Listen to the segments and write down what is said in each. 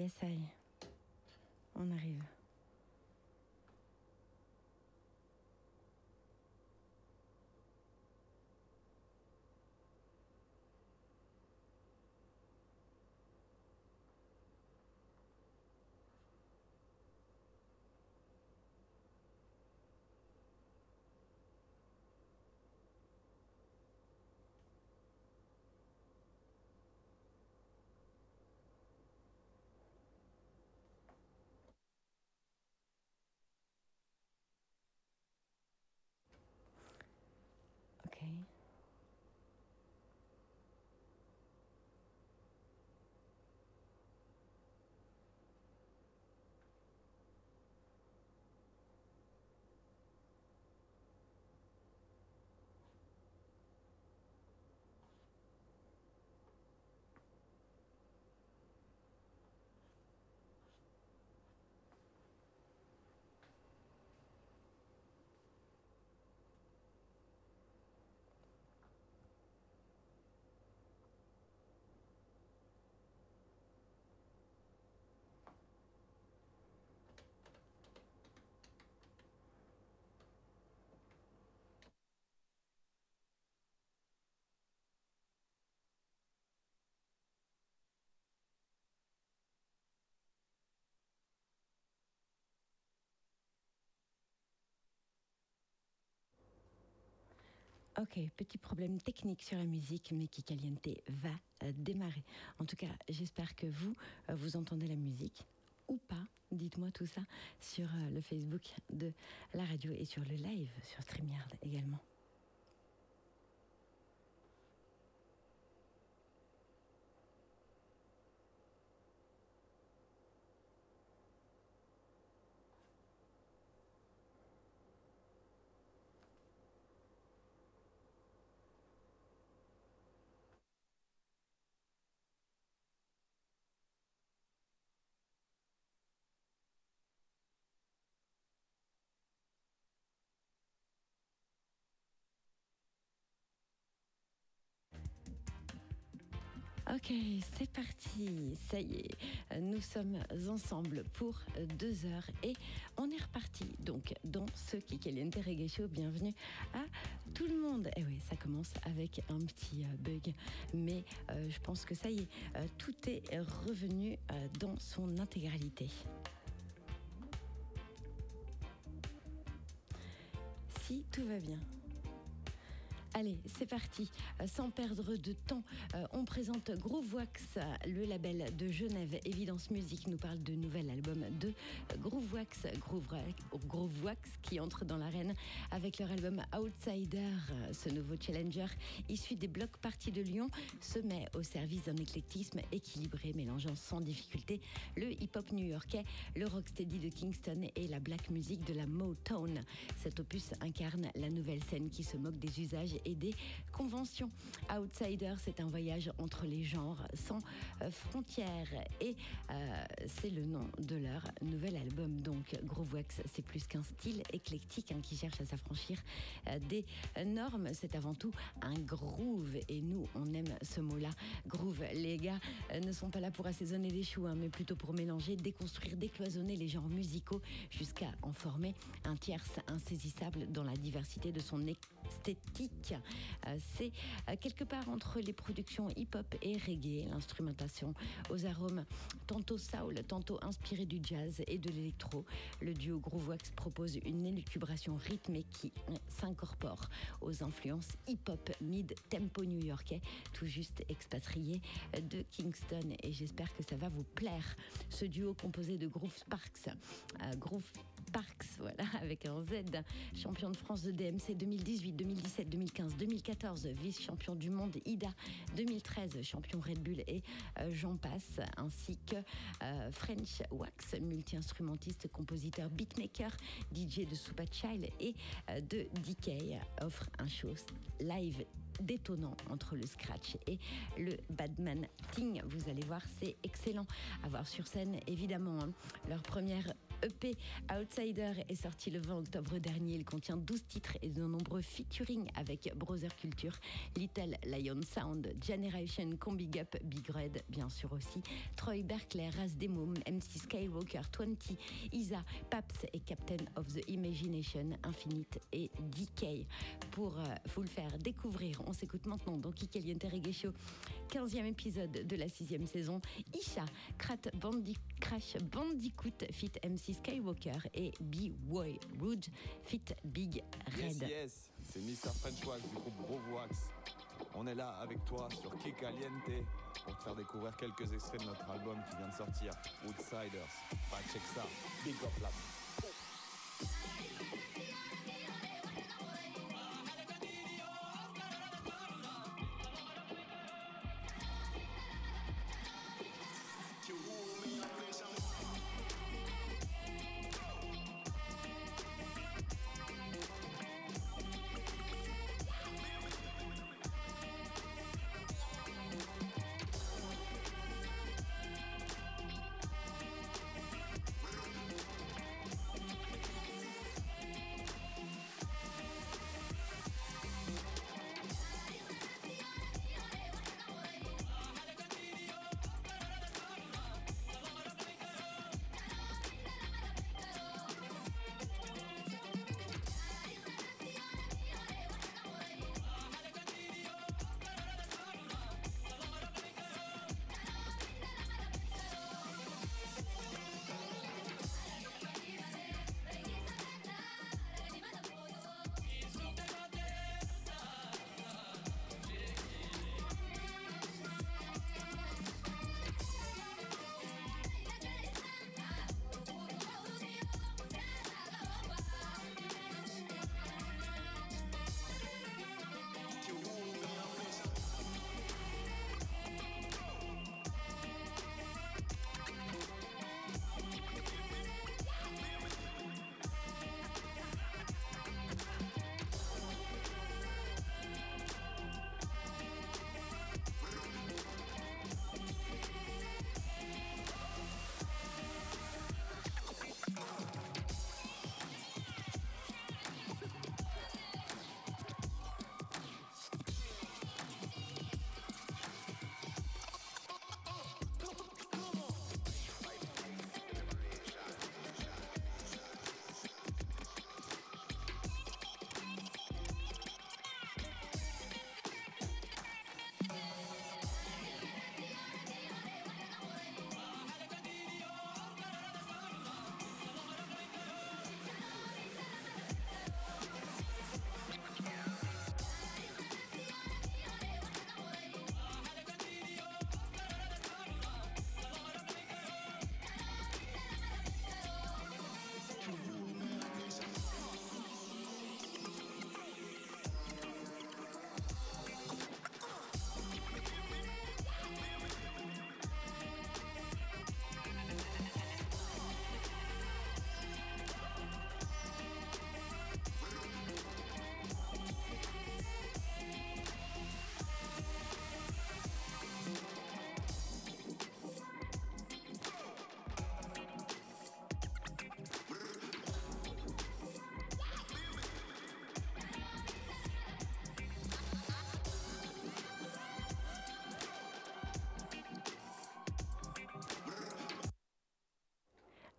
Yes, I. On arrive. Ok, petit problème technique sur la musique, mais qui Caliente va euh, démarrer. En tout cas, j'espère que vous, euh, vous entendez la musique ou pas. Dites-moi tout ça sur euh, le Facebook de la radio et sur le live sur StreamYard également. Ok, c'est parti. Ça y est, nous sommes ensemble pour deux heures et on est reparti. Donc, dans ce Kikeliente Reggae bienvenue à tout le monde. Et oui, ça commence avec un petit euh, bug, mais euh, je pense que ça y est, euh, tout est revenu dans son intégralité. Si tout va bien. Allez, c'est parti. Euh, Sans perdre de temps, euh, on présente Groovewax, le label de Genève. Évidence Musique nous parle de nouvel album de Groove- Groovewax qui entre dans l'arène avec leur album Outsider. Ce nouveau challenger issu des blocs parties de Lyon se met au service d'un éclectisme équilibré, mélangeant sans difficulté le hip-hop new-yorkais, le rocksteady de Kingston et la black music de la Motown. Cet opus incarne la nouvelle scène qui se moque des usages et des conventions. Outsider, c'est un voyage entre les genres sans euh, frontières et euh, c'est le nom de leur nouvel album. Donc Groovewax, c'est plus qu'un style éclectique hein, qui cherche à s'affranchir euh, des normes. C'est avant tout un groove et nous, on aime ce mot-là. Groove, les gars ne sont pas là pour assaisonner des choux, hein, mais plutôt pour mélanger, déconstruire, décloisonner les genres musicaux jusqu'à en former un tierce insaisissable dans la diversité de son esthétique. Euh, C'est euh, quelque part entre les productions hip-hop et reggae, l'instrumentation aux arômes tantôt soul, tantôt inspiré du jazz et de l'électro. Le duo Groovewax propose une élucubration rythmée qui s'incorpore aux influences hip-hop mid-tempo new-yorkais, tout juste expatrié de Kingston. Et j'espère que ça va vous plaire. Ce duo composé de Groove Sparks, euh, Groove Parks, voilà, avec un Z, champion de France de DMC 2018, 2017, 2015, 2014, vice-champion du monde IDA 2013, champion Red Bull et euh, j'en passe, ainsi que euh, French Wax, multi-instrumentiste, compositeur, beatmaker, DJ de Super Child et euh, de DK, offre un show live détonnant entre le scratch et le badman ting. Vous allez voir, c'est excellent à sur scène, évidemment. hein. Leur première EP Outsider est sorti le 20 octobre dernier. Il contient 12 titres et de nombreux featuring avec Brother Culture, Little Lion Sound, Generation, Combi Up, Big Red, bien sûr aussi, Troy Berkeley, Raz Demum, MC Skywalker, 20, Isa, Paps et Captain of the Imagination, Infinite et DK. Pour euh, vous le faire découvrir, on s'écoute maintenant dans Kikaliente Reggae Show, 15e épisode de la 6e saison. Isha, Crash Bandicoot, fit MC Skywalker et B-Boy Rouge, fit Big Red. Yes, yes, c'est Mr. French Wax du groupe Grovoax. On est là avec toi sur Kikaliente pour te faire découvrir quelques extraits de notre album qui vient de sortir, Outsiders. Bah, check ça, big up là.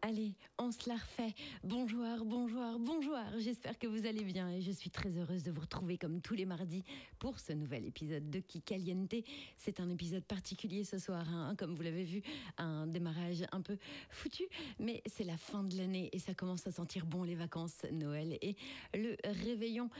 Allez, on se la refait. Bonjour, bonjour, bonjour. J'espère que vous allez bien et je suis très heureuse de vous retrouver comme tous les mardis pour ce nouvel épisode de Kikaliente. C'est un épisode particulier ce soir, hein. comme vous l'avez vu, un démarrage un peu foutu, mais c'est la fin de l'année et ça commence à sentir bon les vacances, Noël et le réveillon.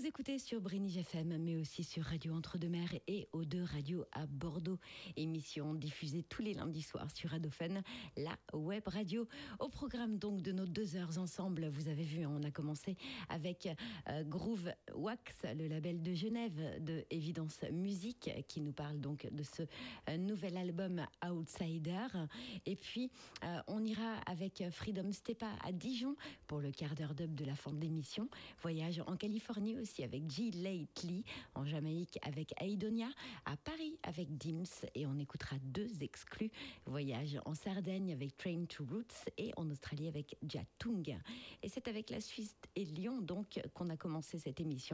Nous écoutez sur Brinige FM, mais aussi sur Radio Entre-deux-Mers et aux deux radios à Bordeaux. Émission diffusée tous les lundis soirs sur Adophone, la web radio. Au programme donc de nos deux heures ensemble, vous avez vu, on a commencé avec euh, Groove Wax, le label de Genève de Évidence Musique, qui nous parle donc de ce euh, nouvel album Outsider. Et puis, euh, on ira avec Freedom Stepa à Dijon pour le quart d'heure d'up de la fin de l'émission. Voyage en Californie aussi avec G. Lately, en Jamaïque avec Aidonia, à Paris avec Dims, et on écoutera deux exclus. Voyage en Sardaigne avec Train to Roots et en Australie avec Jatung. Et c'est avec la Suisse et Lyon donc qu'on a commencé cette émission.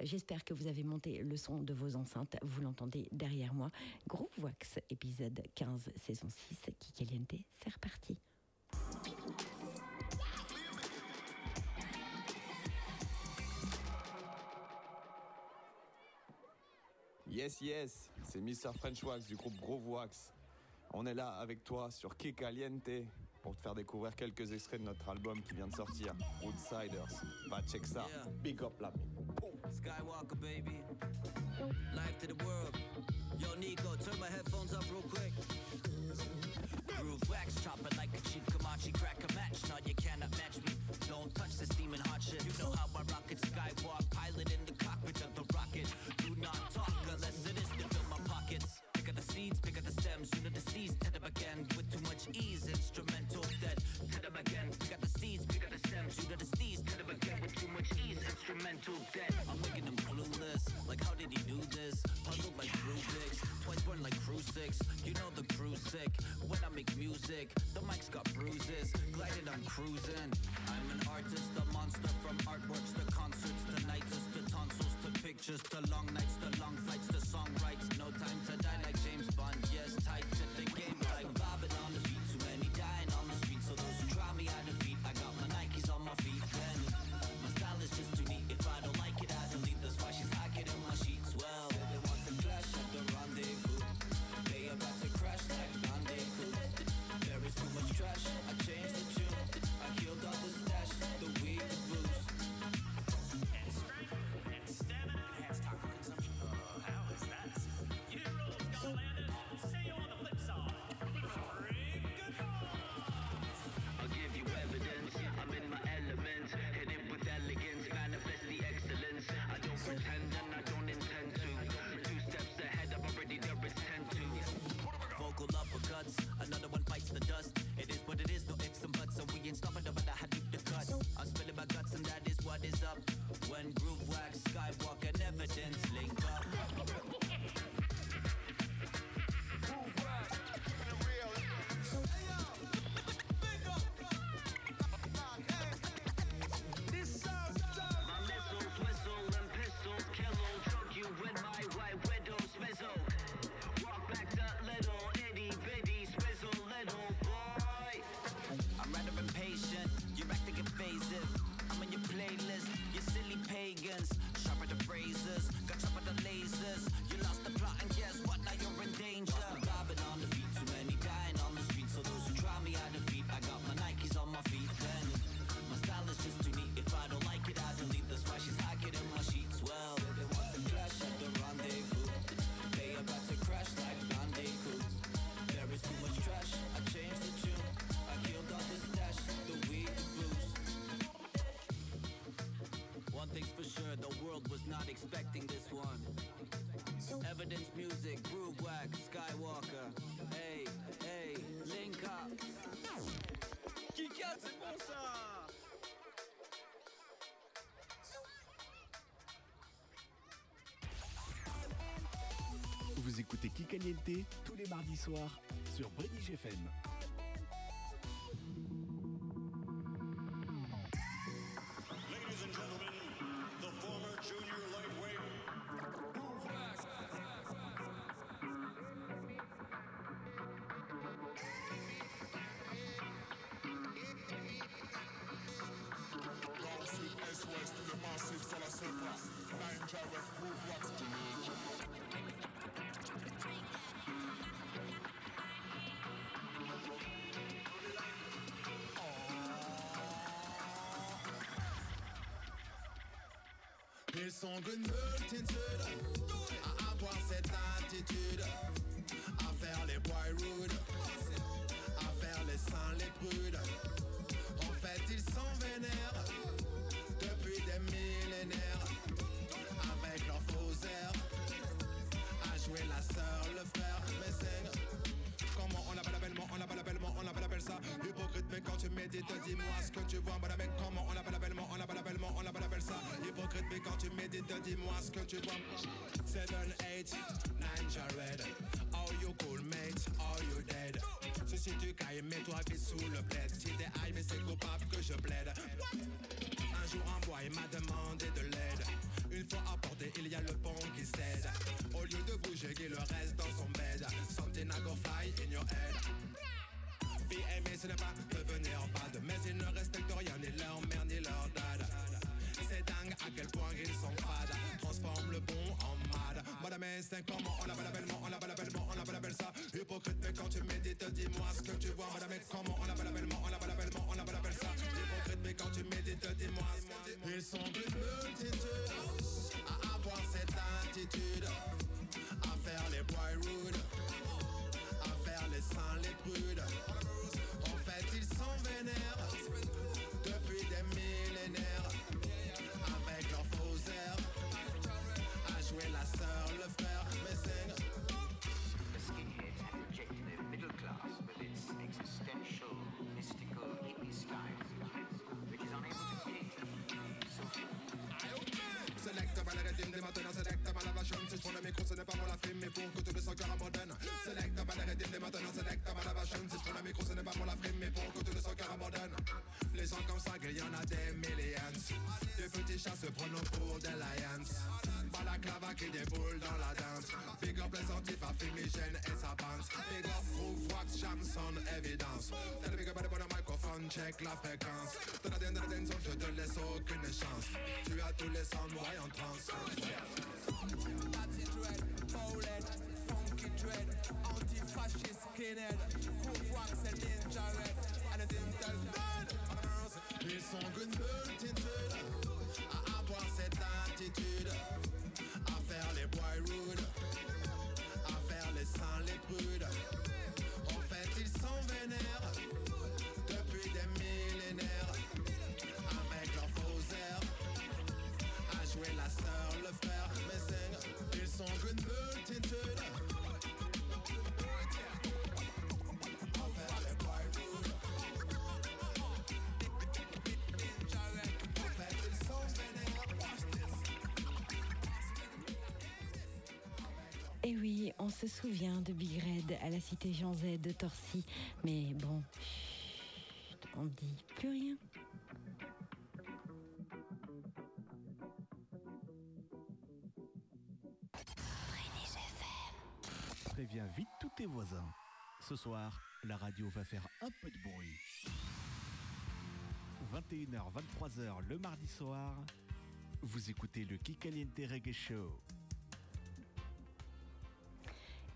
J'espère que vous avez monté le son de vos enceintes. Vous l'entendez derrière moi. Groupe Wax, épisode 15, saison 6. Kikeliente, c'est reparti. Yes, yes, c'est Mr. French Wax du groupe Groove Wax. On est là avec toi sur Kikaliente pour te faire découvrir quelques extraits de notre album qui vient de sortir, Outsiders. Va check ça. Yeah. Big up là. Skywalker baby. Life to the world. Yo Nico, turn my headphones up real quick. Groove wax, chop it like a cheap Comanche. Crack a match, no you cannot match me. Don't touch this demon hot shit. You know how I rock it, Skywalk, pilot in the car. cruising. écoutez Kikaliente tous les mardis soirs sur Brédige FM. dis-moi ce que tu vois, madame, comment on l'appelle bellement, on l'appelle bellement, on l'appelle belle ça. Hypocrite, mais quand tu médites, dis-moi ce que tu vois. 7, 8, 9, Jared. Are you cool, mate? Are you dead? Si, tu cailles, mets-toi vite sous le plaid. Si t'es high, mais c'est coupable que je plaide. Un jour, un boy m'a demandé de l'aide. Une fois apporté, il y a le pont qui cède. Au lieu de bouger, il reste dans son bed. Something I go fly in your head. Ce n'est pas devenir bad Mais ils ne respectent rien, ni leur mère, ni leur dad. C'est dingue à quel point ils sont fades. Transforme le bon en mad Madame c'est comment on appelle bellement, on appelle bellement, on appelle ça Hypocrite, mais quand tu médites, dis-moi ce que tu vois. Madame comment on appelle bellement, on appelle bellement, on appelle ça Hypocrite, mais quand tu médites, dis-moi ce Ils sont une multitude à avoir cette attitude. À faire les boy rude à faire les saints, les prudes. En fait, ils sont vénères pour la le son cœur abandonne Select mal les rythmes, des maintenant select mal la vachon Si je prends le micro ce n'est pas pour la frime mais pour le son cœur abandonne Les gens comme ça, il y en a des millions. Des petits chats se prennent pour des lions. Balaclava qui déboule dans la danse Big up les antifs fumigène et sa bande. Big up Proof Wax, Jamson, évidence. T'as le big up à le microphone, check la fréquence. T'as la dernière attention, je te laisse aucune chance. Tu as tous les sons noirs en transe Funky dread, anti-fascist skinhead, ninja red. Ils sont une multitude à avoir cette attitude À faire les boy rude Et oui, on se souvient de Big Red à la cité Jean Z de Torcy. Mais bon, on dit plus rien. Préviens vite tous tes voisins. Ce soir, la radio va faire un peu de bruit. 21h, 23h le mardi soir, vous écoutez le Kikaliente Reggae Show.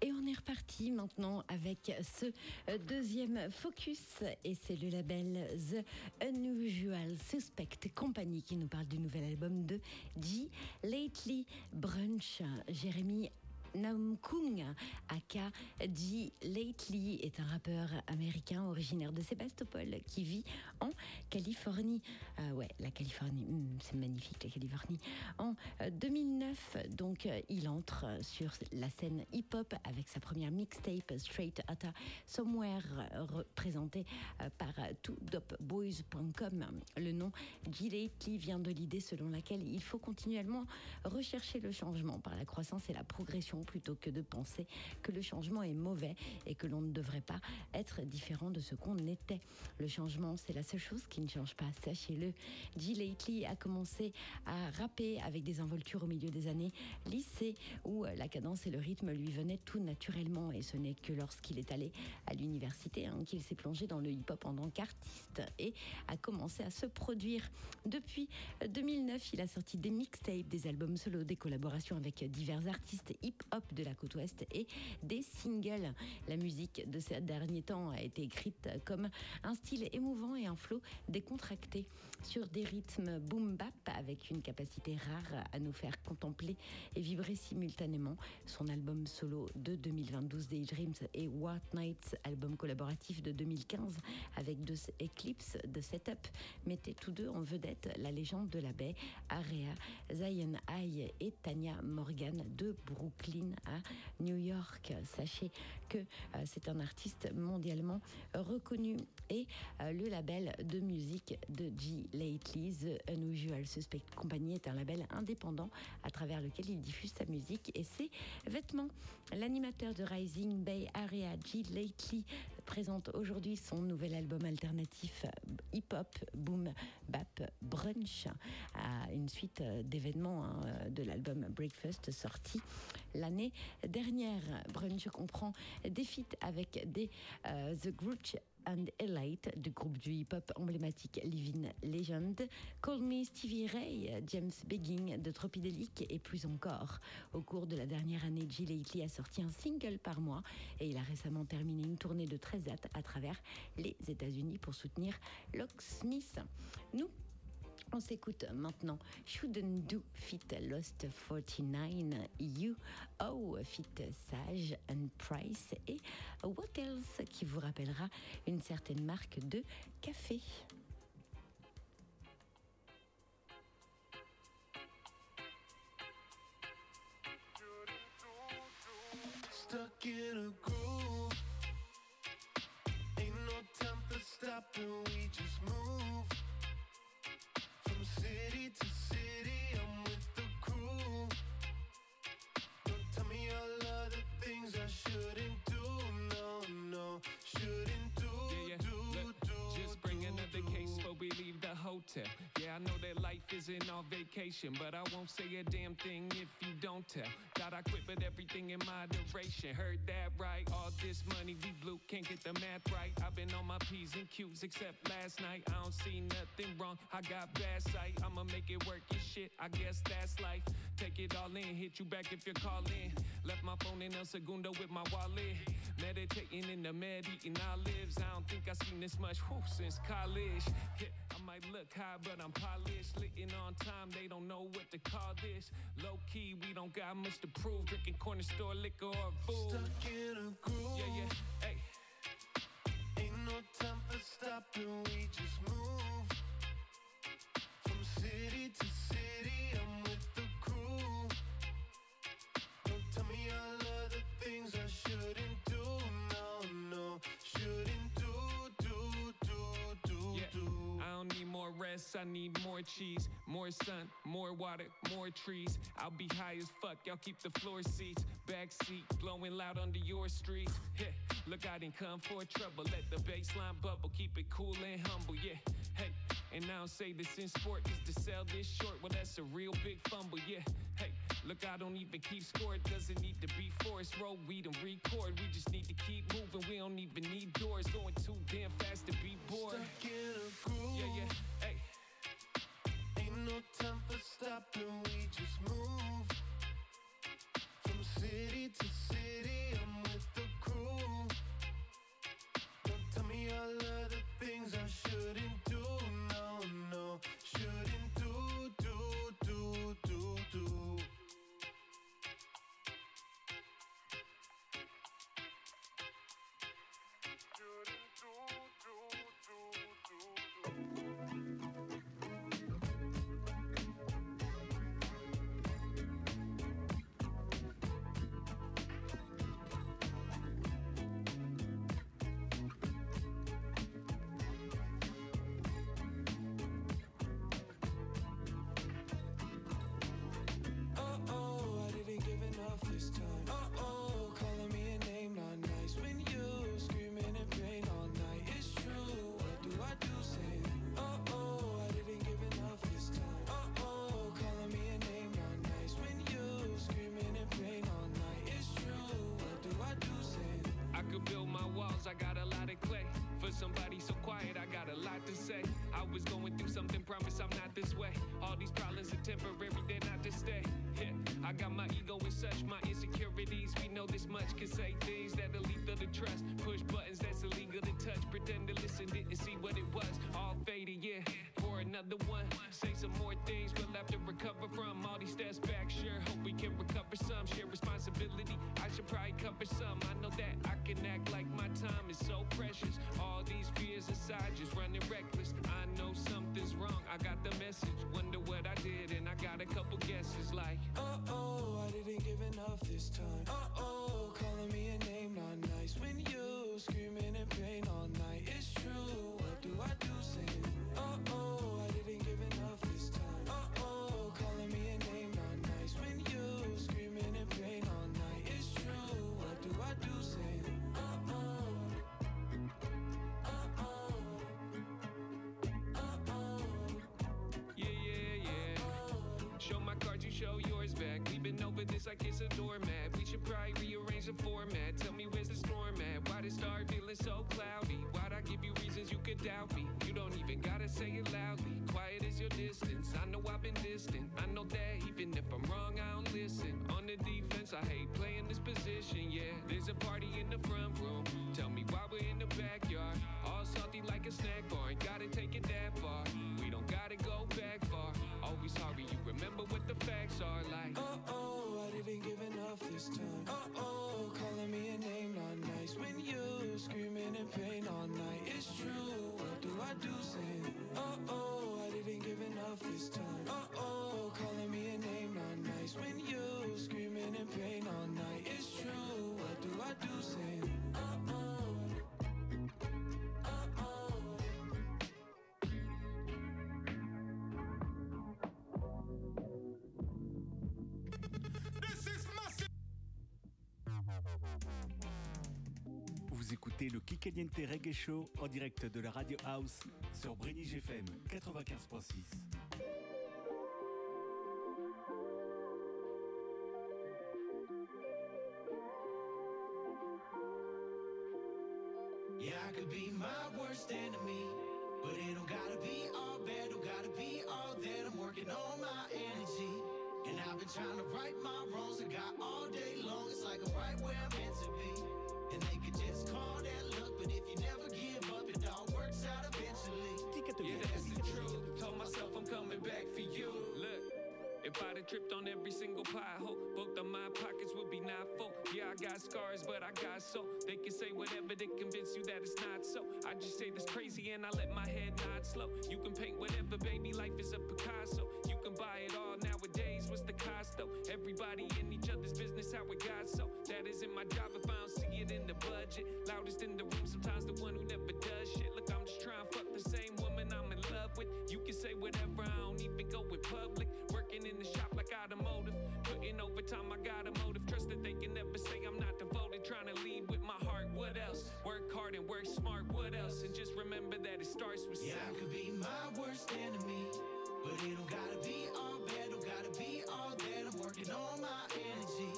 Et on est reparti maintenant avec ce euh, deuxième focus et c'est le label The Unusual Suspect Company qui nous parle du nouvel album de G. Lately Brunch. Jérémy Namkung, aka G. Lately, est un rappeur américain originaire de Sébastopol qui vit en Californie. Euh, ouais, la Californie, hmm, c'est magnifique la Californie. En euh, 2009, donc, euh, il entre sur la scène hip-hop avec sa première mixtape Straight Outta Somewhere, euh, représentée euh, par euh, toodopboys.com. Le nom G. Lately vient de l'idée selon laquelle il faut continuellement rechercher le changement par la croissance et la progression plutôt que de penser que le changement est mauvais et que l'on ne devrait pas être différent de ce qu'on était. Le changement, c'est la seule chose qui ne change pas, sachez-le. G. Lately a commencé à rapper avec des involtures au milieu des années lycée où la cadence et le rythme lui venaient tout naturellement et ce n'est que lorsqu'il est allé à l'université hein, qu'il s'est plongé dans le hip-hop en tant qu'artiste et a commencé à se produire. Depuis euh, 2009, il a sorti des mixtapes, des albums solo, des collaborations avec divers artistes hip-hop de la côte ouest et des singles. La musique de ces derniers temps a été écrite comme un style émouvant et un flow décontracté sur des rythmes boom bap avec une capacité rare à nous faire contempler et vibrer simultanément. Son album solo de 2022 Daydreams et What Nights, album collaboratif de 2015 avec deux Eclipse de Setup, mettaient tous deux en vedette la légende de la baie, Area, Zion High et Tanya Morgan de Brooklyn. À New York. Sachez que euh, c'est un artiste mondialement reconnu et euh, le label de musique de G. Lately, The Unusual Suspect Company, est un label indépendant à travers lequel il diffuse sa musique et ses vêtements. L'animateur de Rising Bay Area, G. Lately, présente aujourd'hui son nouvel album alternatif hip-hop, boom, bap, brunch, à une suite d'événements hein, de l'album Breakfast sorti l'année dernière. Brunch comprend des feats avec des euh, The Grooch and Elite du groupe du hip-hop emblématique Living Legend, Call Me Stevie Ray, James Begging de Tropidelic et plus encore. Au cours de la dernière année, G. Lately a sorti un single par mois et il a récemment terminé une tournée de 13 dates à travers les États-Unis pour soutenir Locksmith. Nous, on s'écoute maintenant. Shouldn't Do Fit Lost 49 You Oh Fit Sage and Price et What Else qui vous rappellera une certaine marque de café. We leave the hotel. Yeah, I know that life isn't all vacation, but I won't say a damn thing if you don't tell. Thought I quit, but everything in moderation. Heard that right? All this money we blew, can't get the math right. I've been on my P's and Q's except last night. I don't see nothing wrong. I got bad sight. I'ma make it work and shit. I guess that's life. Take it all in, hit you back if you're calling. Left my phone in El Segundo with my wallet. Meditating in the med, eating olives. I don't think I've seen this much whew, since college. Yeah, I might look high, but I'm polished. Licking on time, they don't know what to call this. Low key, we don't got much to prove. Drinking corner store liquor or food. Stuck in a groove. Yeah, yeah, hey. Ain't no time for stopping, we just move. Rest, I need more cheese, more sun, more water, more trees. I'll be high as fuck, y'all keep the floor seats, back seat, blowing loud under your street. Yeah, look, I didn't come for trouble. Let the baseline bubble, keep it cool and humble. Yeah, hey, and I don't say this in sport, just to sell this short. Well, that's a real big fumble. Yeah, hey, look, I don't even keep score. It doesn't need to be forced. Roll weed and record. We just need to keep moving. We don't even need doors going too damn fast to be bored. Stuck in a groove. Yeah, yeah, hey. Ain't no time for stopping, we just move. From city to city, way. All these problems are temporary, they're not to stay. Yeah, I got my ego and such, my insecurities. We know this much, can say things that are lethal to trust. Push buttons that's illegal to touch. Pretend to listen, didn't see what it was. All faded, yeah. For another one, say some more things we'll have to recover from. All these steps I should probably cover some. I know that I can act like my time is so precious. All these fears aside, just running reckless. I know something's wrong. I got the message. Wonder what I did, and I got a couple guesses like. uh-oh, I didn't give enough enough this time. Uh oh, calling me a name not nice. When you screaming over this like it's a doormat. We should probably rearrange the format. Tell me where's the storm at? Why did start feeling so cloudy? Why'd I give you reasons you could doubt me? You don't even gotta say it loudly. Quiet is your distance. I know I've been distant. I know that even if I'm wrong, I don't listen. On the defense, I hate playing this position. Yeah, there's a party in the front room. Tell me why we're in the backyard. All salty like a snack bar. Ain't gotta take it that far. Always hurry, you remember what the facts are like. Uh oh, I didn't give enough this time. Uh oh, calling me a name not nice. When you screaming in pain all night, it's true. What do I do saying? Uh oh, I didn't give enough this time. Uh oh, calling me a name not nice. When you screaming in pain all night, it's true. What do I do saying? Le Kikaliente Reggae Show en direct de la Radio House sur Brenny GFM 95.6. Have tripped on every single pothole, both of my pockets would be not full. Yeah, I got scars, but I got soul. They can say whatever to convince you that it's not so. I just say this crazy and I let my head nod slow. You can paint whatever, baby, life is a Picasso. You can buy it all nowadays. What's the cost though? Everybody in each other's business, how it got so. That isn't my job if I don't see it in the budget. Loudest in the room, sometimes the one who never does shit. Look, I'm just trying to fuck the same woman I'm in love with. You can say whatever, Putting overtime, I got a motive. Trust that they can never say I'm not devoted. Trying to lead with my heart, what else? Work hard and work smart, what else? And just remember that it starts with Yeah, I could be my worst enemy, but it don't gotta be all bad, don't gotta be all that. I'm working on my energy,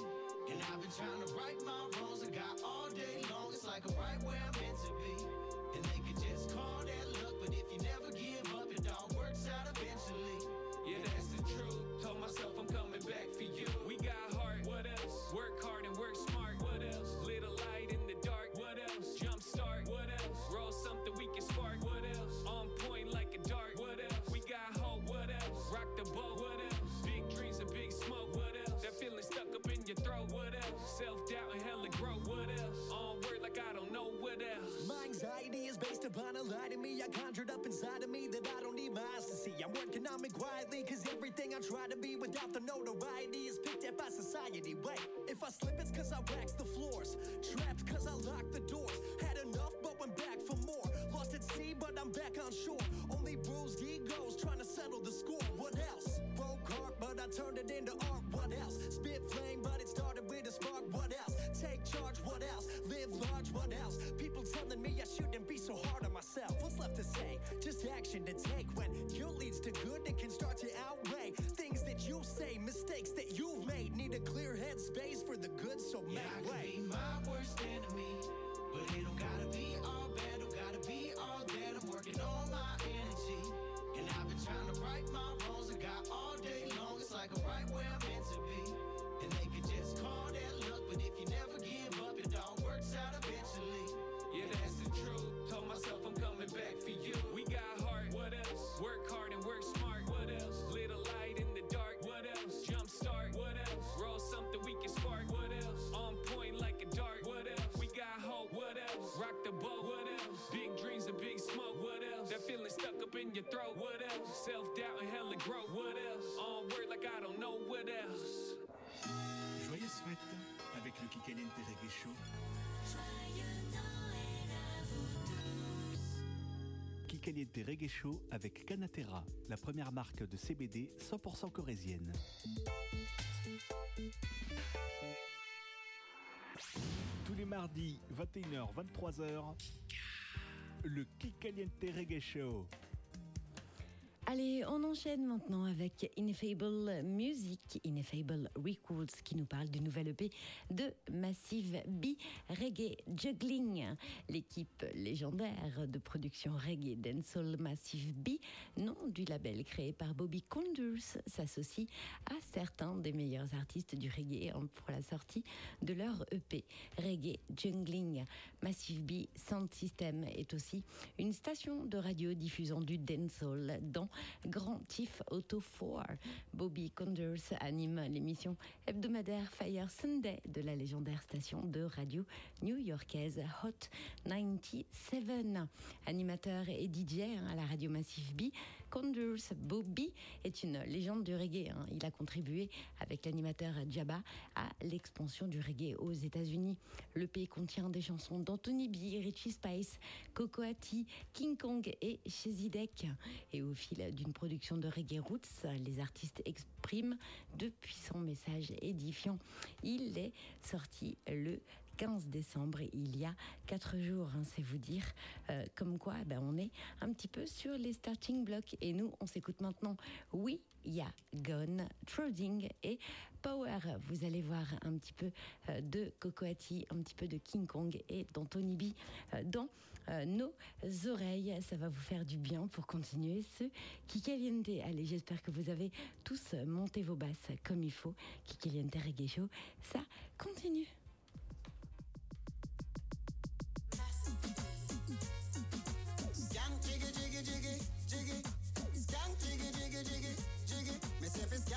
and I've been trying to right my wrongs. I got all day long, it's like I'm right where I'm upon a lie to me I conjured up inside of me that I don't need my eyes to see. I'm working on me quietly, cause everything I try to be without the notoriety is picked at by society. Wait, if I slip, it's cause I waxed the floors. Trapped cause I locked the doors. Had enough, but went back for more. Lost at sea, but I'm back on shore. Only bruised egos trying to settle the score. What else? Broke heart, but I turned it into art. What else? Spit flame, but it started with a spark. What else? What else? Live large, what else? People telling me I shouldn't be so hard on myself. What's left to say? Just action to take. When guilt leads to good, it can start to outweigh things that you say, mistakes that you've made. Need a clear head space for the good, so Yeah, I make could way. be my worst enemy, but it don't gotta be all bad, don't gotta be all that. I'm working on my energy, and I've been trying to right my wrongs. I got all day long, it's like I'm right where in your what else? Joyeuses fêtes Kikaliente Reggae Show. Kikaliente Reggae Show avec Canatera, la première marque de CBD 100% corésienne. Tous les mardis, 21h, 23h, le Kikaliente Reggae Show. Allez, on enchaîne maintenant avec Ineffable Music, Ineffable Records, qui nous parle du nouvel EP de Massive B, Reggae Juggling. L'équipe légendaire de production reggae dancehall Massive B, nom du label créé par Bobby Condors, s'associe à certains des meilleurs artistes du reggae pour la sortie de leur EP Reggae Juggling. Massive B Sound System est aussi une station de radio diffusant du dancehall dans Grand Chief Auto 4. Bobby Condors anime l'émission hebdomadaire Fire Sunday de la légendaire station de radio new-yorkaise Hot 97. Animateur et DJ hein, à la radio Massive B, Condors Bobby est une légende du reggae. hein. Il a contribué avec l'animateur Jabba à l'expansion du reggae aux États-Unis. Le pays contient des chansons d'Anthony B, Richie Spice, Coco King Kong et Shezidek. Et au fil d'une production de reggae roots, les artistes expriment de puissants messages édifiants. Il est sorti le 15 décembre, il y a quatre jours, hein, c'est vous dire euh, comme quoi ben, on est un petit peu sur les starting blocks. Et nous, on s'écoute maintenant Oui, il y a Gone, et Power. Vous allez voir un petit peu euh, de Cocoati, un petit peu de King Kong et d'Anthony B euh, dans nos oreilles. Ça va vous faire du bien pour continuer ce Kikaliente. Allez, j'espère que vous avez tous monté vos basses comme il faut. Kikaliente Reggae Show, ça continue.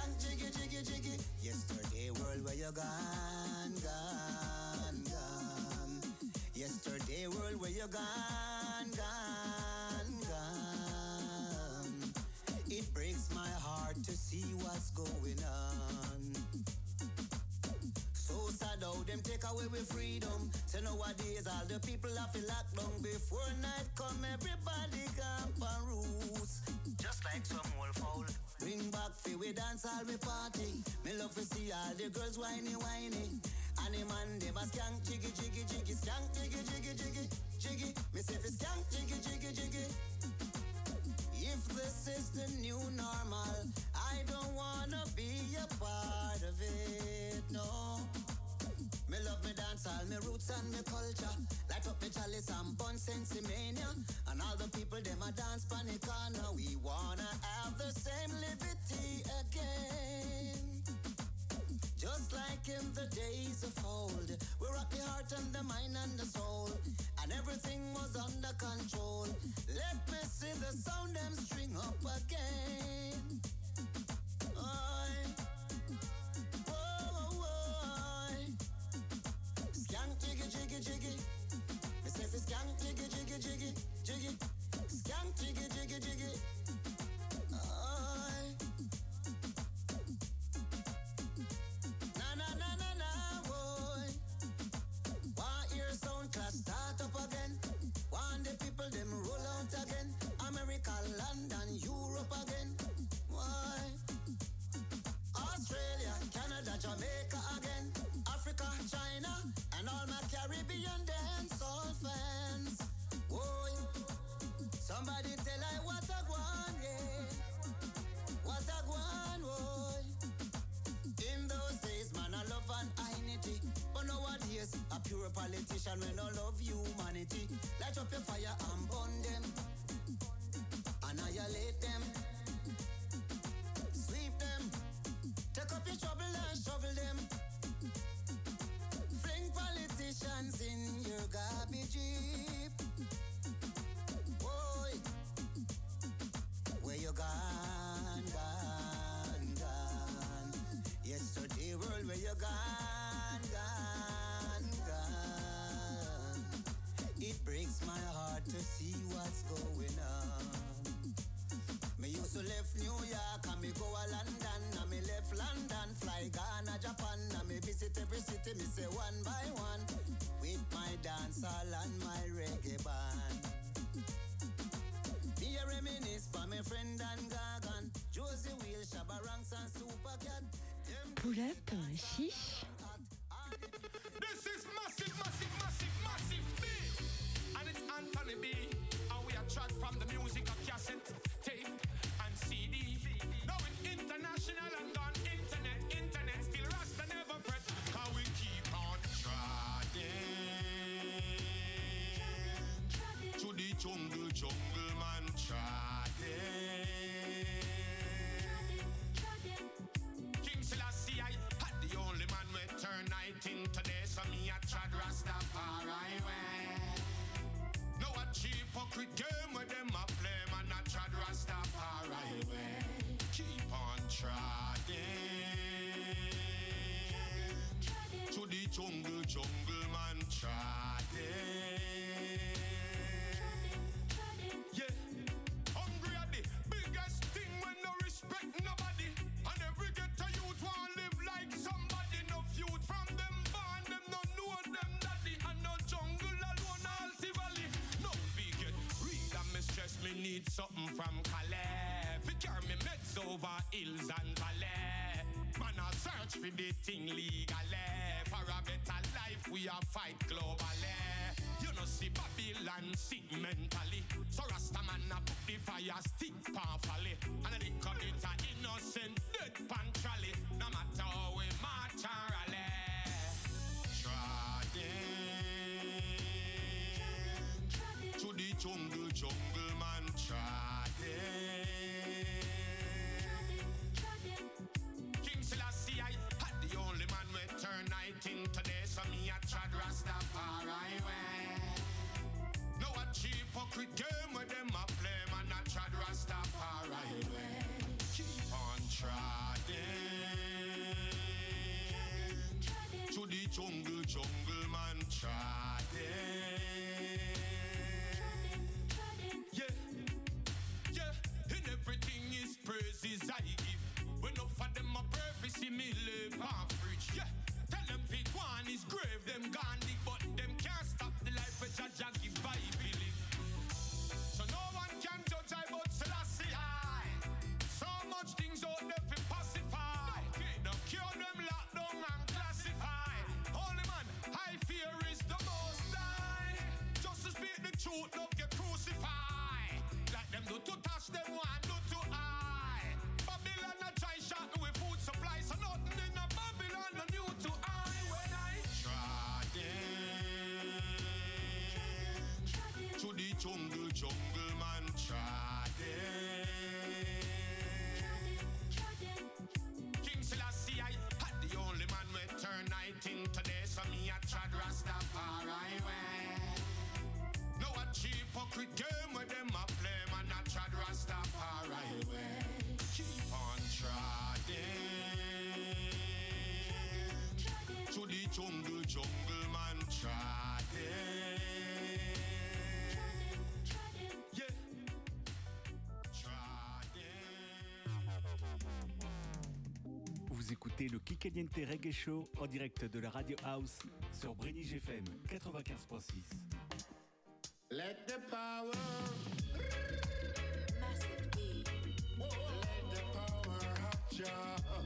Skank jiggy jiggy jiggy. Yesterday world where you gone gone gone. Yesterday world where you gone gone gone. It breaks my heart to see what's going on. So sad how them take away with freedom. So nowadays all the people have to lock down before night come. Everybody camp and roost. Just like some old foul. Bring back fi we dance all we party. Me love to see all the girls whiny whiny. And the man them a skank jiggy jiggy jiggy skank jiggy jiggy jiggy jiggy. Me say fi skank jiggy jiggy jiggy. If this is the new normal, I don't wanna be a part of it, no. Me love me dance all me roots and me culture. Light up me chalice and bun sensi mania. And all the people them a dance pan the corner. We wanna have the same liberty again. Just like in the days of old, we rock the heart and the mind and the soul, and everything was under control. Let me see the sound them string up again. Oh, jiggy jiggy. Me say fi skank jiggy jiggy jiggy jiggy. Skank jiggy jiggy jiggy. Oi. Na na na na na boy. Want hear sound class start up again? Want the people them roll out again? America, London, Europe again? Why? Australia, Canada, Jamaica again? A pure politician when I love humanity. Light up your fire and burn them. Annihilate them. Sweep them. Take up your trouble and shovel them. Fling politicians in your garbage heap. Boy, where you gone, gone, gone? Yesterday world where you gone, me go a London, and me left London, fly Ghana, Japan, and me visit every city, me say one by one, with my dancehall and my reggae band. Me a reminisce for me friend and Gagan, Josie Wheel, Shabaranks and Supercat. Pull up, uh, chiche. This is massive, massive, massive, massive big. And it's Anthony B. hypocrite game where them a play, man a trad Rastafari way. Keep on trotting to the jungle, jungle man trotting. Need something from Calais. Fi carry me meds over hills and valley. Man a search for the thing legally. For a better life we a fight globally. You know see Babylon sick mentally. So Rasta man a put the fire stick powerfully. And a little bit of innocent dead punctually. No matter how we march and rally. Trotting to the jungle, jungle King I had the only man turn 19 today, so me Rastafari way. No game them a play, man trad Rastafari way. Keep on to the jungle, jungle man trotting. Praises I give. When enough of them a see me live off rich. Yeah, tell them fi go on his grave, them dig, but them can't stop the life which Jah give I believe. So no one can judge I but Selassie I. So much things jungle, jungle man trotting. King Selassie, I had the only man we turn 19 today, écoutez le Kikaliente Reggae Show en direct de la Radio House sur Brini GFM 95.6. Let the power. Let the power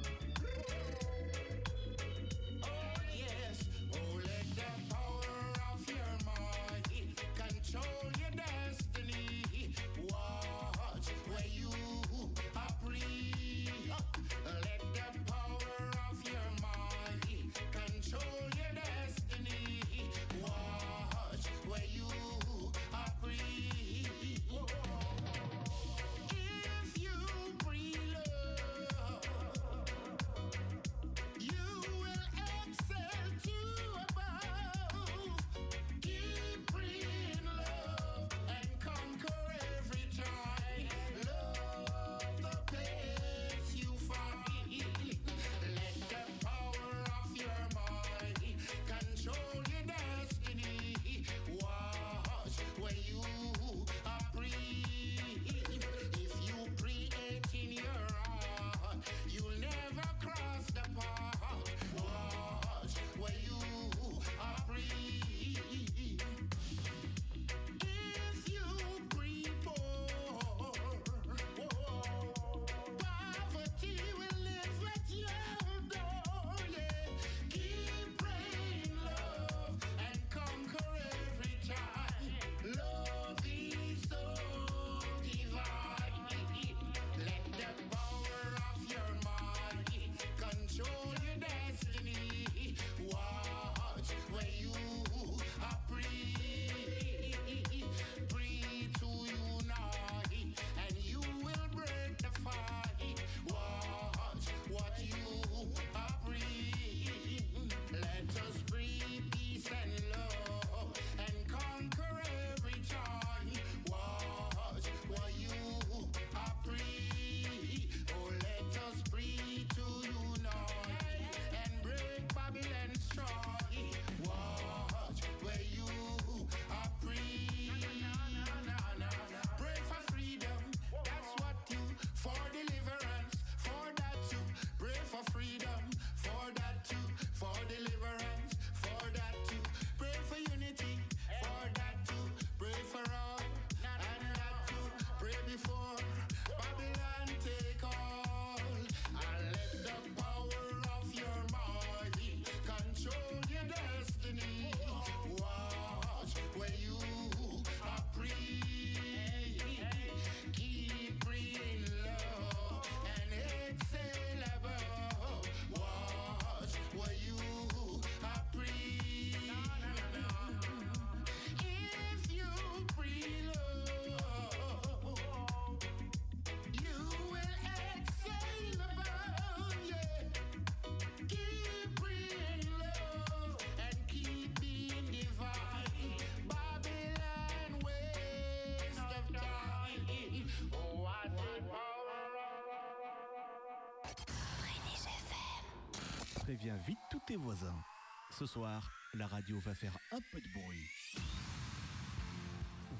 préviens vite tous tes voisins. Ce soir, la radio va faire un peu de bruit.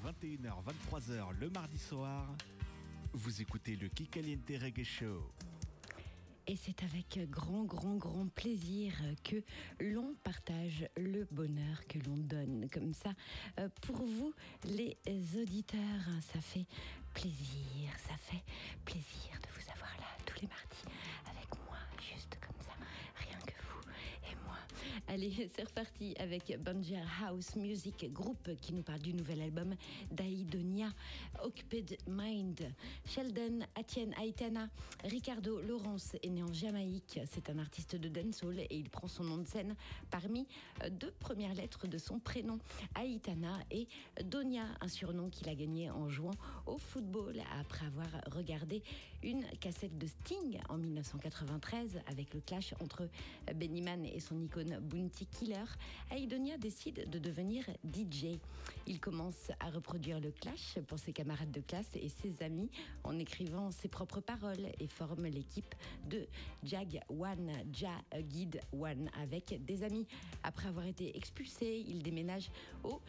21h, 23h le mardi soir, vous écoutez le Kikaliente Reggae Show. Et c'est avec grand, grand, grand plaisir que l'on partage le bonheur que l'on donne comme ça. euh, Pour vous, les auditeurs, ça fait plaisir, ça fait plaisir de vous avoir là tous les mardis avec moi, juste comme ça, rien que vous et moi. Allez, c'est reparti avec Banger House Music Group qui nous parle du nouvel album d'Aïdonia, Occupied Mind. Sheldon Atienne Aitana, Ricardo Laurence est né en Jamaïque. C'est un artiste de dancehall et il prend son nom de scène parmi euh, deux premières lettres de son prénom, Aitana et Donia, un surnom qu'il a gagné en jouant au football après avoir regardé une cassette de Sting en 1993 avec le clash entre Benny Man et son icône Bounty Killer. Aidonia décide de devenir DJ. Il commence à reproduire le clash pour ses camarades de classe et ses amis en écrivant ses propres paroles et forme l'équipe de Jag One, Ja Guide One avec des amis. Après avoir été expulsé, il déménage au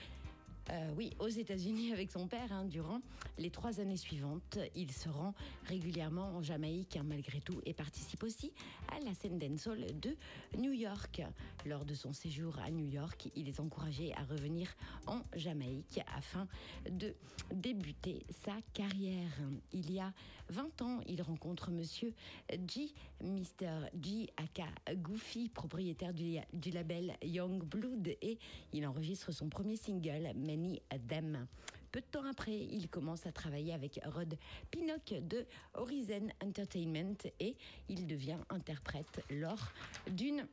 euh, oui, aux États-Unis avec son père. hein, durant les trois années suivantes, il se rend régulièrement en Jamaïque, hein, malgré tout, et participe aussi à la scène dancehall de New York. Lors de son séjour à New York, il est encouragé à revenir en Jamaïque afin de débuter sa carrière. Il y a 20 ans, il rencontre Monsieur G, Mr. G aka Goofy, propriétaire du, du label Young Blood, et il enregistre son premier single, Peu de temps après, il commence à travailler avec Rod Pinnock de Horizon Entertainment et il devient interprète lors d'une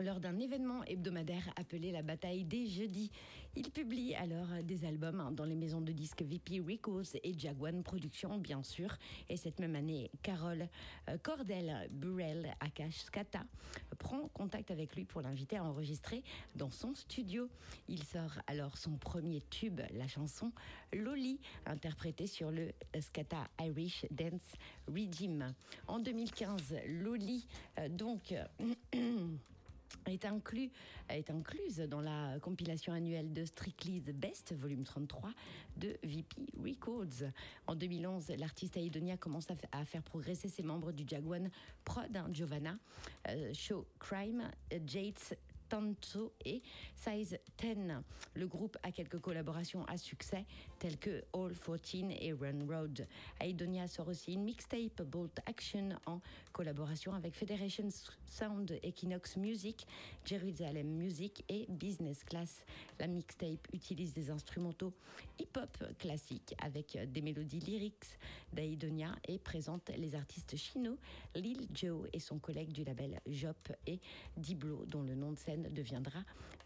lors d'un événement hebdomadaire appelé la bataille des jeudis. Il publie alors des albums hein, dans les maisons de disques VP Records et Jaguan Productions, bien sûr. Et cette même année, Carole euh, Cordell Burrell, Akash Skata, prend contact avec lui pour l'inviter à enregistrer dans son studio. Il sort alors son premier tube, la chanson Loli, interprétée sur le Skata Irish Dance Regime. En 2015, Loli, euh, donc... est, est incluse dans la compilation annuelle de Strictly the Best, volume 33 de VP Records. En 2011, l'artiste Aidonia commence à, fa- à faire progresser ses membres du Jaguan Prod, hein, Giovanna, euh, Show Crime, euh, Jates, Tanto et Size 10. Le groupe a quelques collaborations à succès telles que All 14 et Run Road. Aidonia sort aussi une mixtape Bolt Action en collaboration avec Federation Sound, Equinox Music, Jerusalem Music et Business Class. La mixtape utilise des instrumentaux hip-hop classiques avec des mélodies lyrics d'Aidonia et présente les artistes chino Lil Joe et son collègue du label Jop et Diblo, dont le nom de scène deviendra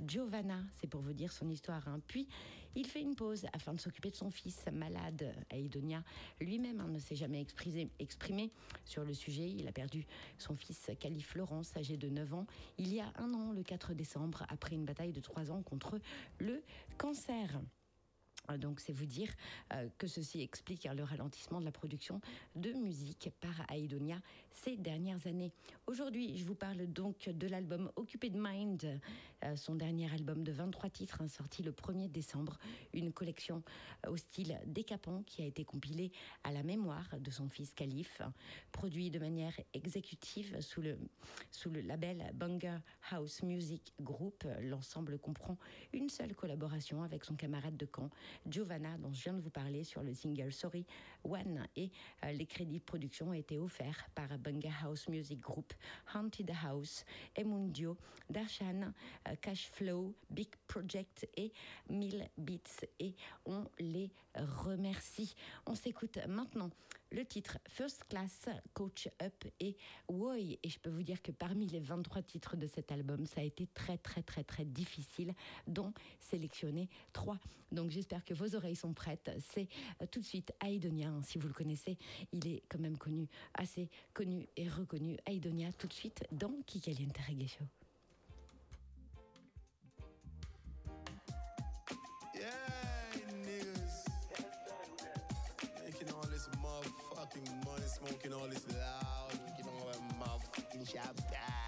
Giovanna. C'est pour vous dire son histoire. hein. Puis, il fait une pause afin de s'occuper de son fils malade. Aidonia lui-même hein, ne s'est jamais exprimé, sur le sujet. Il a perdu son fils Calif Laurence, âgé de 9 ans, il y a un an, le 4 décembre, après une bataille de 3 ans contre le cancer. Euh, Donc c'est vous dire euh, que ceci explique hein, le ralentissement de la production de musique par Aidonia ces dernières années. Aujourd'hui, je vous parle donc de l'album Occupied Mind, euh, son dernier album de 23 titres hein, sorti le 1er décembre, une collection euh, au style décapant qui a été compilée à la mémoire de son fils Calif, hein, produit de manière exécutive sous le, sous le label Banger House Music Group. L'ensemble comprend une seule collaboration avec son camarade de camp, Giovanna, dont je viens de vous parler sur le single Sorry One. Et euh, les crédits de production ont été offerts par Banger House Music Group, Haunted House, Emundio, Darshan, euh, Cash Flow, Big Project et 1000 Beats. Et on les remercie. On s'écoute maintenant le titre First Class, Coach Up et Woy. Et je peux vous dire que parmi les 23 titres de cet album, ça a été très très très très difficile d'en sélectionner trois. Donc j'espère que vos oreilles sont prêtes. C'est euh, tout de suite Aidonia, si vous le connaissez. Il est quand même connu, assez connu et reconnu. Aidonia, tout de suite dans Kikaliente Reggae Show. Motherfucking money, smoking all this loud, making all that motherfucking shit.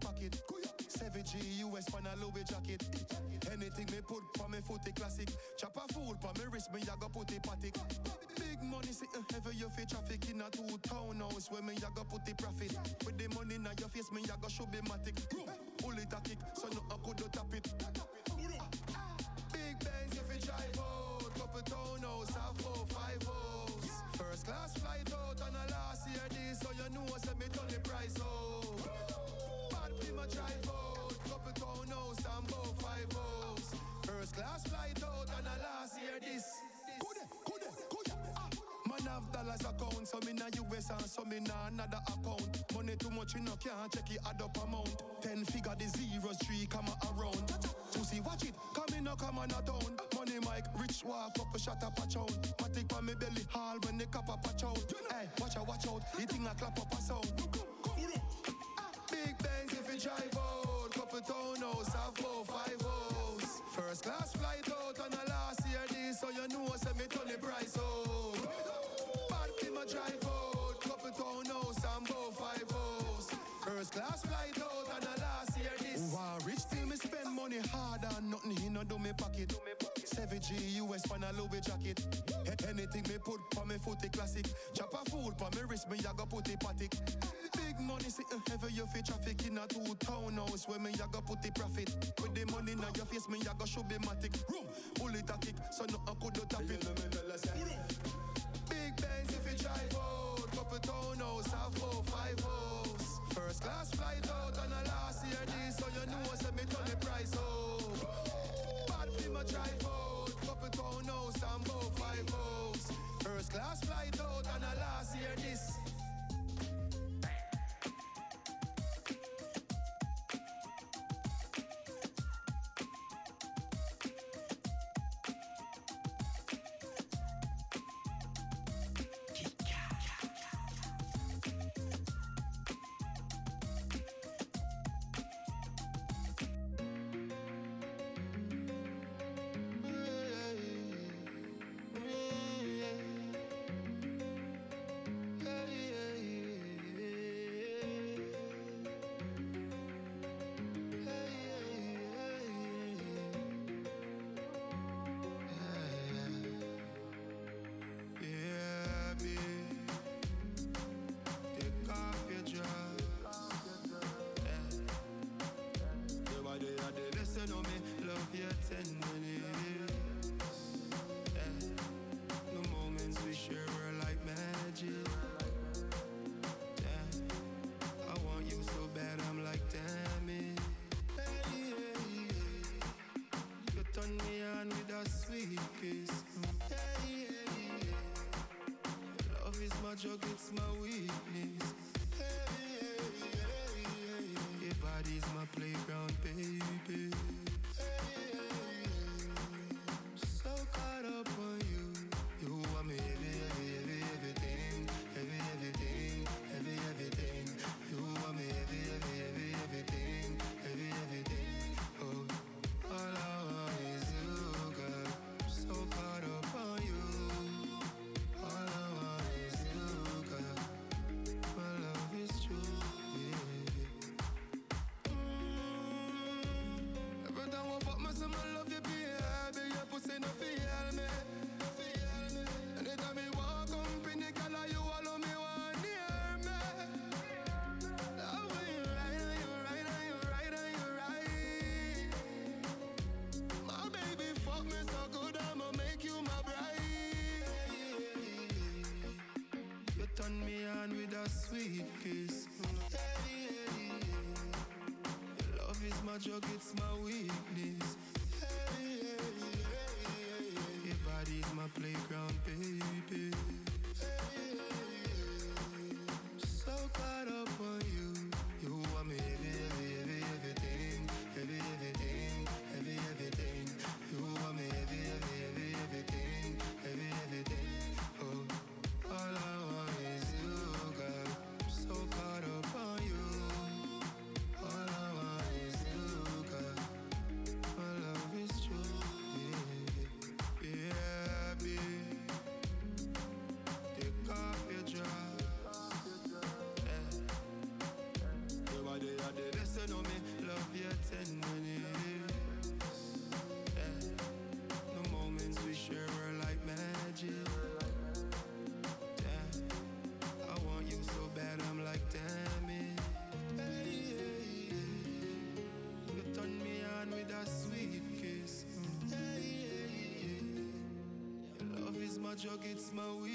Pocket. 7G US pan a Louis jacket. Anything me put pa me foot a classic. Chop a fool pa me wrist me ya go put a patic. Big money sitting heavy you fi traffic in a two townhouse where me ya go put the profit. With the money in your face me ya go show be matic. Pull it a kick so no I could do tap it. Big Benz if you drive out, couple townhouse, have four, five house. First class flight so you know say me turn the price out. Dollars account, so me na US and so me na another account. Money too much, you know can't check it add up amount. Ten figure the zeros, three comma around. Pussy watch it, come in no come on a town. Money Mike, rich walk up a shot up a chown. Matic pa me belly hall when the a chow. Hey, watch out, watch out, the thing a clap up a sound. Big bangs if you drive out, couple townhouse, have four, five house. First class flight out on a last year this, so you know say me the price out. My drive out, couple townhouse and four, five house. First class flight out on a last year this. Wow, rich till me spend money hard on nothing he no do me pocket. 7G US pan a Louis jacket. A- Anything me put pa me foot a classic. Chop a fool pa me wrist me ya go put a patic. Big money sitting heavy you fi traffic in a two townhouse where me ya go put the profit. With the money in your face me ya go show be matic. Room, pull it a kick so no I could tap it town no, South 050. First class flight. Is my drug, it's my weakness. Love is my drug, my drug, it's my weakness.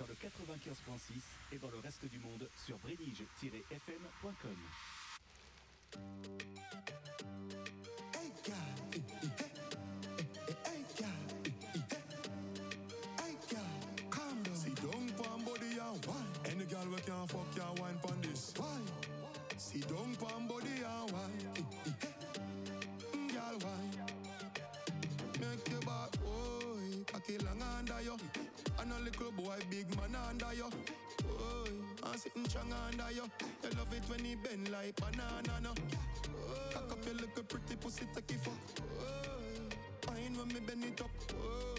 Sur le 95.6 et dans le reste du monde sur brenige-fm.com. I'm sitting strong under you. You love it when he bend like banana, no. Cock up your little pretty pussy, take it fuck. Fine when me bend it up. Oh,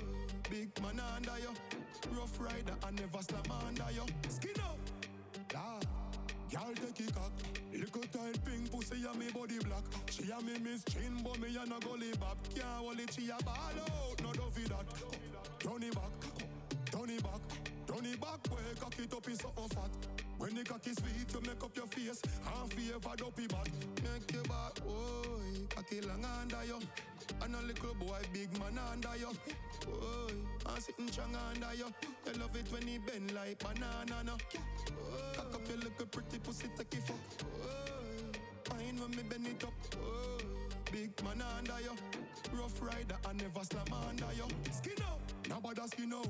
big man under you. Rough rider, I never slam under you. Skin up. Ah, girl take it cock. Little tight pink pussy and me body black. She a me miss chin, but me a no gully bop. Can't hold it, she a ball out. No dovey that. Turn it back, turn it back, turn it back. Way cock it up is something fat. When the cock is sweet, you make up your face and favor dopey back. Make your back, oi, cocky long under you. And a little boy, big man under you. Oi, I'm sitting strong under you. You love it when he bend like banana, no. Cock up your little pretty pussy, take it fuck. Oi, fine when me bend it up. Oi, big man under you. Rough rider, I never slam under you. Skin up, nobody skin out.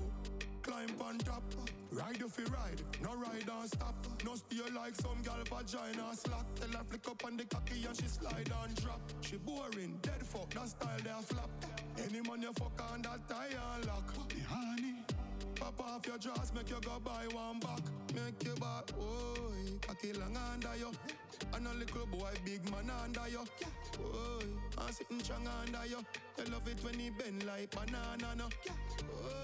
Climb on top, ride if you ride, no ride and stop. No steer like some gal vagina slack. Tell her flick up on the cocky and she slide and drop. She boring, dead fuck, that style they a flap. Any man you fuck on that and lock. Honey, pop off your jaws, make you go buy one back. Make your back, oi, cocky long under you. And a little boy, big man under you. Oi, I'm sitting strong under you. You love it when he bend like banana, no.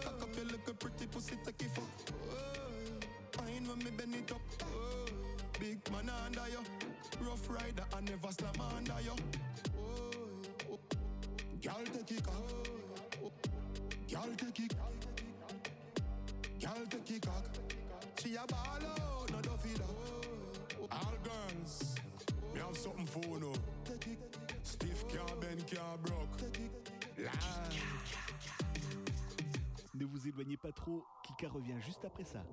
Cock up your little pretty pussy, take it fuck. Oi, fine when me bend it up. Oi, big man under you. Rough rider, I never slam under you. Oh. Girl take it cock. Girl oh. take it. Girl take it cock. She a ball out, no duffy dog. All girls, me have something for no. Stiff can't bend, broke. Line. Ne vous éloignez pas trop, Kika revient juste après ça.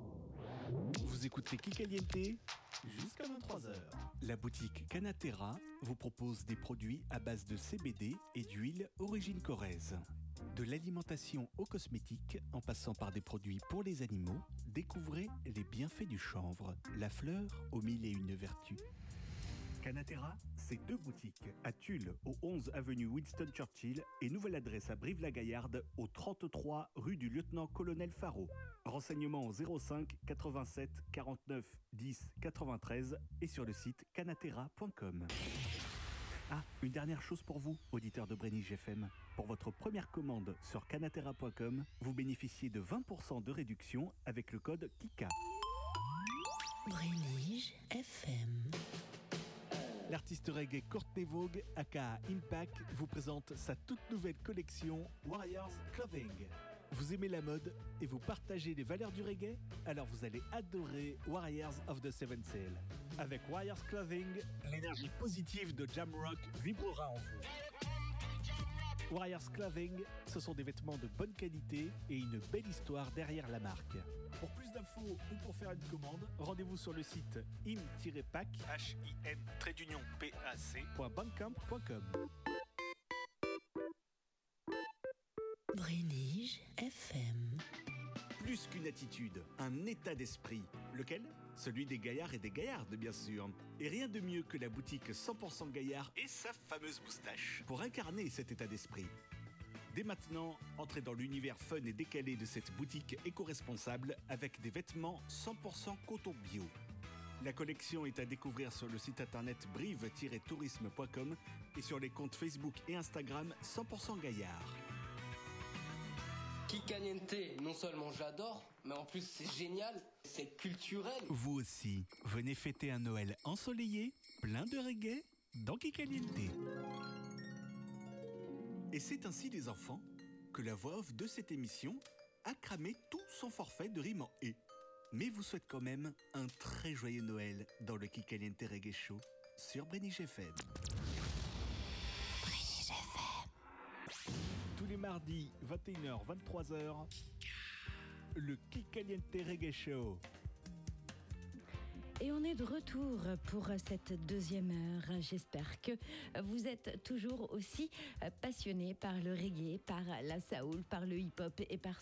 Vous écoutez Kikaliente jusqu'à 23h. La boutique Canatera vous propose des produits à base de CBD et d'huile origine corrèze. De l'alimentation aux cosmétiques, en passant par des produits pour les animaux, découvrez les bienfaits du chanvre, la fleur aux mille et une vertus. Canatera, c'est deux boutiques, à Tulle, au 11 avenue Winston Churchill, et nouvelle adresse à Brive-la-Gaillarde, au 33 rue du lieutenant-colonel Faro. Renseignements au 05 87 49 10 93 et sur le site canatera.com. Ah, une dernière chose pour vous, auditeurs de Brenny FM. Pour votre première commande sur canatera.com, vous bénéficiez de 20% de réduction avec le code KIKA. Brénige FM. L'artiste reggae Courtney Vogue, aka Impact, vous présente sa toute nouvelle collection Warriors Clothing. Vous aimez la mode et vous partagez les valeurs du reggae? Alors vous allez adorer Warriors of the Seven Sail. Avec Warriors Clothing, l'énergie positive de Jamrock vibrera en vous. Warriors Clothing, ce sont des vêtements de bonne qualité et une belle histoire derrière la marque. Pour plus d'infos ou pour faire une commande, rendez-vous sur le site im-pac, h i m FM. Plus qu'une attitude, un état d'esprit. Lequel? Celui des gaillards et des gaillardes, bien sûr. Et rien de mieux que la boutique 100% gaillard et sa fameuse moustache pour incarner cet état d'esprit. Dès maintenant, entrez dans l'univers fun et décalé de cette boutique éco-responsable avec des vêtements 100% coton bio. La collection est à découvrir sur le site internet brive-tourisme.com et sur les comptes Facebook et Instagram 100% Gaillard. Kikaliente, non seulement j'adore, mais en plus c'est génial, c'est culturel. Vous aussi, venez fêter un Noël ensoleillé, plein de reggae, dans Kikaliente. Et c'est ainsi, les enfants, que la voix off de cette émission a cramé tout son forfait de rime en et. Mais vous souhaite quand même un très joyeux Noël dans le Kikaliente Reggae Show sur Brenich FM. Tous les mardis, 21h, 23h, le Kikaliente Reggae Show. Et on est de retour pour cette deuxième heure. J'espère que vous êtes toujours aussi passionnés par le reggae, par la soul, par le hip-hop et par,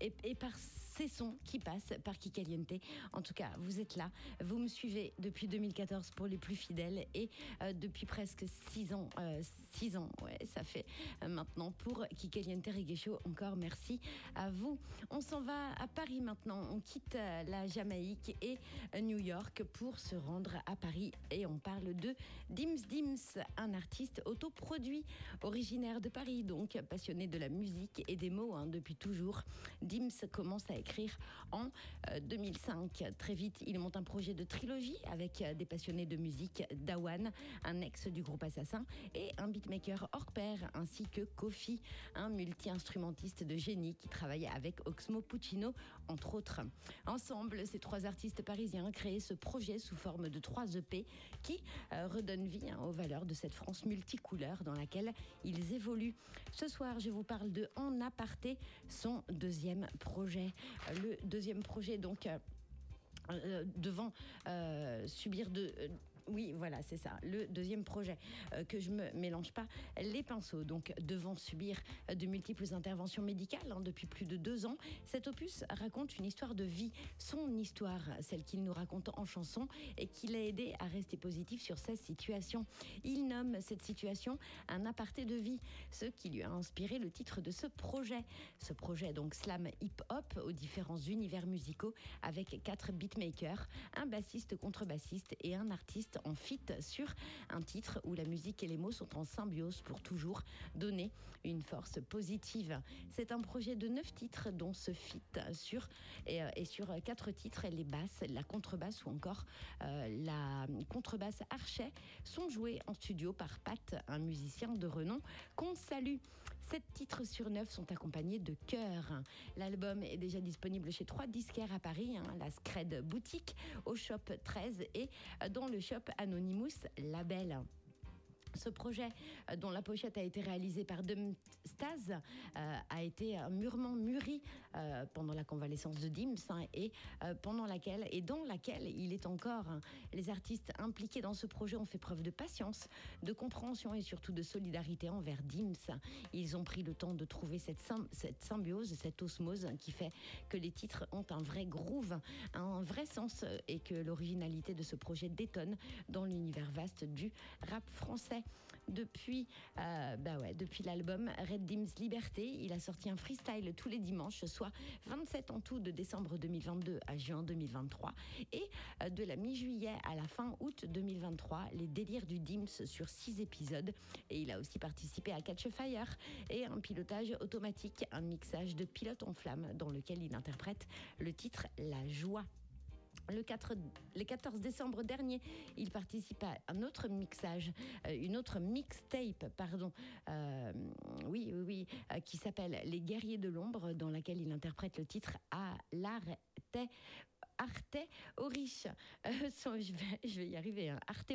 et par ces sons qui passent par Kikaliente. En tout cas, vous êtes là. Vous me suivez depuis 2014 pour les plus fidèles et euh, depuis presque six ans. euh, six ans, ouais, ça fait euh, maintenant pour Kikaliente Reggae Show. Encore merci à vous. On s'en va à Paris maintenant. On quitte euh, la Jamaïque et euh, New York pour se rendre à Paris et on parle de Dims Dims, un artiste autoproduit originaire de Paris, donc passionné de la musique et des mots hein, depuis toujours. Dims commence à écrire en euh, 2005. Très vite, il monte un projet de trilogie avec euh, des passionnés de musique, Dawan, un ex du groupe Assassin, et un beatmaker hors pair, ainsi que Kofi, un multi-instrumentiste de génie qui travaille avec Oxmo Puccino, entre autres. Ensemble, ces trois artistes parisiens créent ce projet sous forme de trois EP qui euh, redonnent vie hein, aux valeurs de cette France multicouleur dans laquelle ils évoluent. Ce soir, je vous parle de En aparté, son deuxième projet. Le deuxième projet, donc. euh, devant euh, subir de... oui, voilà, c'est ça. Le deuxième projet, euh, que je me mélange pas les pinceaux. Donc, devant subir de multiples interventions médicales hein, depuis plus de deux ans, cet opus raconte une histoire de vie, son histoire, celle qu'il nous raconte en chanson et qui l'a aidé à rester positif sur sa situation. Il nomme cette situation un aparté de vie, ce qui lui a inspiré le titre de ce projet. Ce projet, donc slam hip-hop aux différents univers musicaux avec quatre beatmakers, un bassiste contrebassiste et un artiste en fit sur un titre où la musique et les mots sont en symbiose pour toujours donner une force positive. C'est un projet de neuf titres dont ce fit sur et, euh, sur quatre titres les basses, la contrebasse ou encore euh, la contrebasse archet sont joués en studio par Pat, un musicien de renom qu'on salue. Sept titres sur neuf sont accompagnés de chœurs. L'album est déjà disponible chez trois disquaires à Paris, hein, la Scred Boutique, au Shop 13 et euh, dans le shop Anonymous Label. Ce projet, euh, dont la pochette a été réalisée par Dum Staz, euh, a été mûrement mûri euh, pendant la convalescence de Dims et euh, pendant laquelle et dans laquelle il est encore. hein. Les artistes impliqués dans ce projet ont fait preuve de patience, de compréhension et surtout de solidarité envers Dims. Ils ont pris le temps de trouver cette, cette symbiose, cette osmose qui fait que les titres ont un vrai groove, un vrai sens euh, et que l'originalité de ce projet détonne dans l'univers vaste du rap français. Depuis, euh, bah depuis l'album Red Dims Liberté, il a sorti un freestyle tous les dimanches, soit 27 en tout de décembre 2022 à juin 2023. Et euh, de la mi-juillet à la fin août 2023, les délires du Dims sur six épisodes. Et il a aussi participé à Catch Fire et un pilotage automatique, un mixage de pilote en flamme dans lequel il interprète le titre La joie. Le, 4 le 14 décembre dernier, il participe à un autre mixage, euh, une autre mixtape, pardon, euh, oui, oui, euh, qui s'appelle Les Guerriers de l'ombre, dans laquelle il interprète le titre à l'arte. Arte Oriche. Euh, son- je, vais, y arriver. hein. Arte.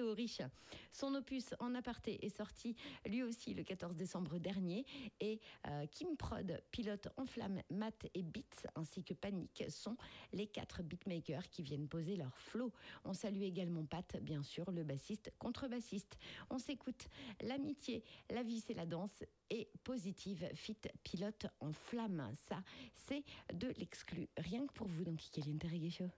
Son opus en aparté est sorti lui aussi le 14 décembre dernier. Et euh, Kim Prod, pilote en flamme, Matt et Beats, ainsi que Panic, sont les quatre beatmakers qui viennent poser leur flow. On salue également Pat, bien sûr, le bassiste contrebassiste. On s'écoute l'amitié, la vie c'est la danse et positive fit pilote en flamme. Ça, c'est de l'exclu. Rien que pour vous dans Kikaliente Reggae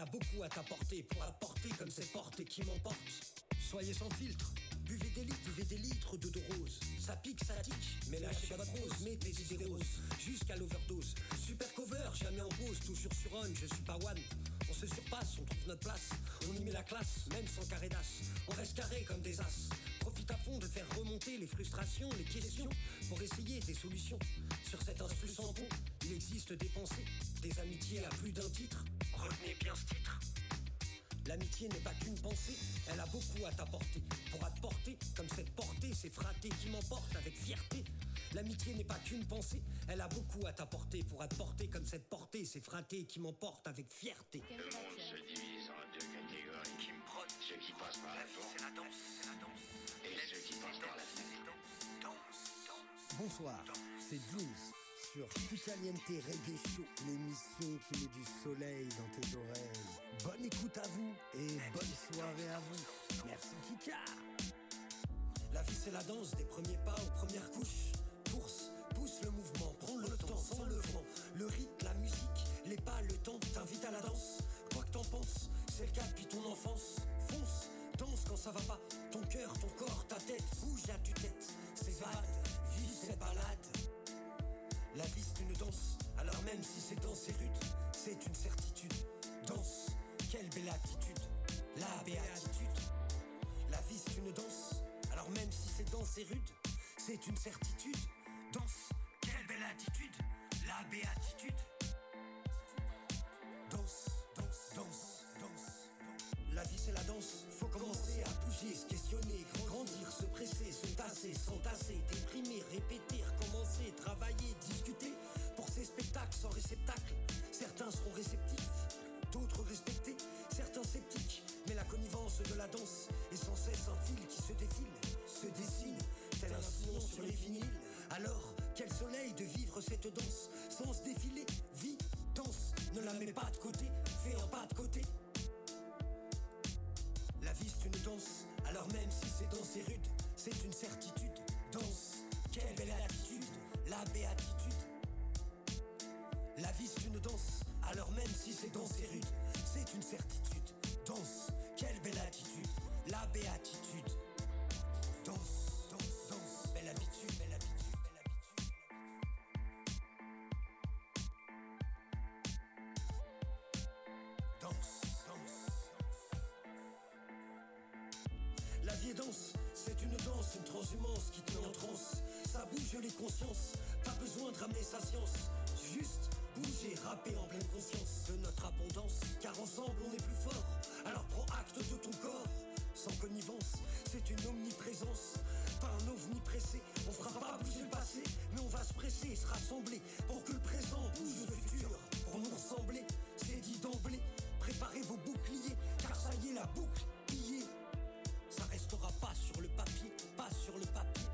a beaucoup à t'apporter, pour te porter comme cette porte et qui m'emporte. Soyez sans filtre, buvez des litres, buvez des litres de de rose. Ça pique, ça tique, mais lâchez votre rose, mettez des idées roses, jusqu'à l'overdose. Super cover, jamais en pause, toujours sur on, je suis pas one. On se surpasse, on trouve notre place, on y met la classe, même sans carré d'as. On reste carré comme des as. Profite à fond de faire remonter les frustrations, les questions, pour essayer des solutions. Sur cet instru sans il existe des pensées, des amitiés à plus d'un titre. Retenez bien ce titre. L'amitié n'est pas qu'une pensée, elle a beaucoup à t'apporter. Pour te porter, comme cette portée, c'est fraté qui m'emporte avec fierté. L'amitié n'est pas qu'une pensée, elle a beaucoup à t'apporter. Pour te porter, comme cette portée, c'est fraté qui m'emporte avec fierté. Le monde se divise en deux catégories qui me prônent ceux qui passent par la force. C'est la danse, c'est la danse. Et ceux qui passent par la physique. Bonsoir, c'est Dreams sur Caliente Reggae Show, l'émission qui met du soleil dans tes oreilles. Bonne écoute à vous et bonne soirée à vous. Merci Kika. La vie c'est la danse des premiers pas aux premières couches. Course, pousse le mouvement, prends le temps sans le vent. Le rythme, la musique, les pas, le temps t'invite à la danse. Quoi que t'en penses, c'est le cas depuis ton enfance. Fonce, danse quand ça va pas. Ton cœur, ton corps, ta tête, bouge à tue-tête. S'évade, vive cette balade. La vie c'est une danse, alors même si c'est danse et rude, c'est une certitude. Danse, quelle belle attitude, la béatitude. La vie c'est une danse, alors même si c'est danse et rude, c'est une certitude. Danse, quelle belle attitude, la béatitude. Danse, danse, danse, danse. La vie c'est la danse, faut commencer à bouger, se questionner, grandir, se presser, se tasser, s'entasser, déprimer, répéter, recommencer, travailler, discuter. Sans réceptacle, certains seront réceptifs, d'autres respectés, certains sceptiques. Mais la connivence de la danse est sans cesse un fil qui se défile, se dessine, tel un sillon sur les vinyles. Alors, quel soleil de vivre cette danse sans se défiler, vie, danse, ne la mets pas de côté, fais un pas de côté. La vie c'est une danse, alors même si c'est danse et rude, c'est une certitude. Danse, quelle belle attitude, la béatitude. La vie c'est une danse, alors même si c'est danse et rude, c'est une certitude. Danse, quelle belle attitude, la béatitude. Danse, danse, danse, belle habitude, belle habitude, belle habitude. Danse, danse. La vie danse, c'est une danse, une transhumance qui te met en transe. Ça bouge les consciences, pas besoin de ramener sa science. Juste rapper en pleine conscience de notre abondance. Car ensemble on est plus fort, alors prends acte de ton corps. Sans connivence, c'est une omniprésence. Pas un ovni pressé, on fera pas bouger le passé, mais on va se presser, se rassembler pour que le présent bouge le futur. Pour nous ressembler, c'est dit d'emblée. Préparez vos boucliers, car ça y est, la boucle. Ça restera pas sur le papier, pas sur le papier.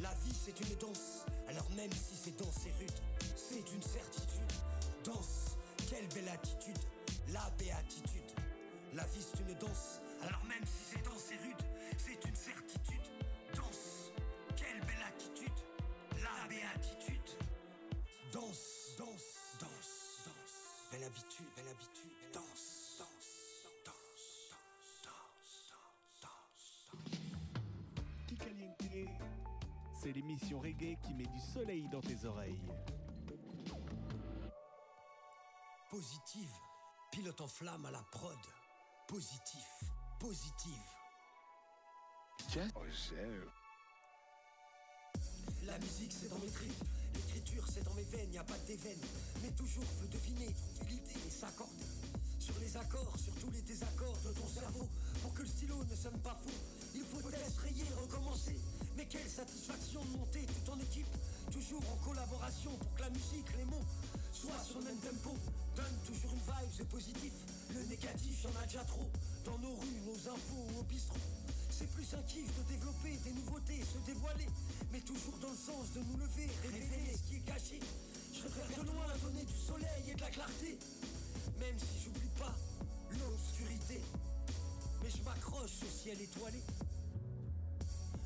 La vie c'est une danse, alors même si c'est danse et rude, c'est une certitude. Danse, quelle belle attitude, la béatitude. La vie c'est une danse, alors même si c'est danse et rude, c'est une certitude. Danse, quelle belle attitude, la béatitude. Danse, danse, danse, danse. belle habitude, belle habitude, danse, danse, danse, danse, danse, danse. Kikaliente, c'est l'émission reggae qui met du soleil dans tes oreilles. Positive, pilote en flamme à la prod. Positif, positive. La musique c'est dans mes tripes, l'écriture c'est dans mes veines, y a pas de déveine. Mais toujours veux deviner, trouver l'idée et s'accorder. Sur les accords, sur tous les désaccords de ton cerveau. Pour que le stylo ne sonne pas faux, il faut rayer, recommencer. Mais quelle satisfaction de monter tout en équipe, toujours en collaboration pour que la musique, les mots soient sur le même tempo. Donne toujours une vibe, c'est positif. Le négatif, y'en a déjà trop. Dans nos rues, nos infos au bistrot. C'est plus un kiff de développer des nouveautés, se dévoiler, mais toujours dans le sens de nous lever, révéler ce qui est caché. Je préfère de loin donner du soleil et de la clarté, même si j'oublie pas l'obscurité. Mais je m'accroche au ciel étoilé.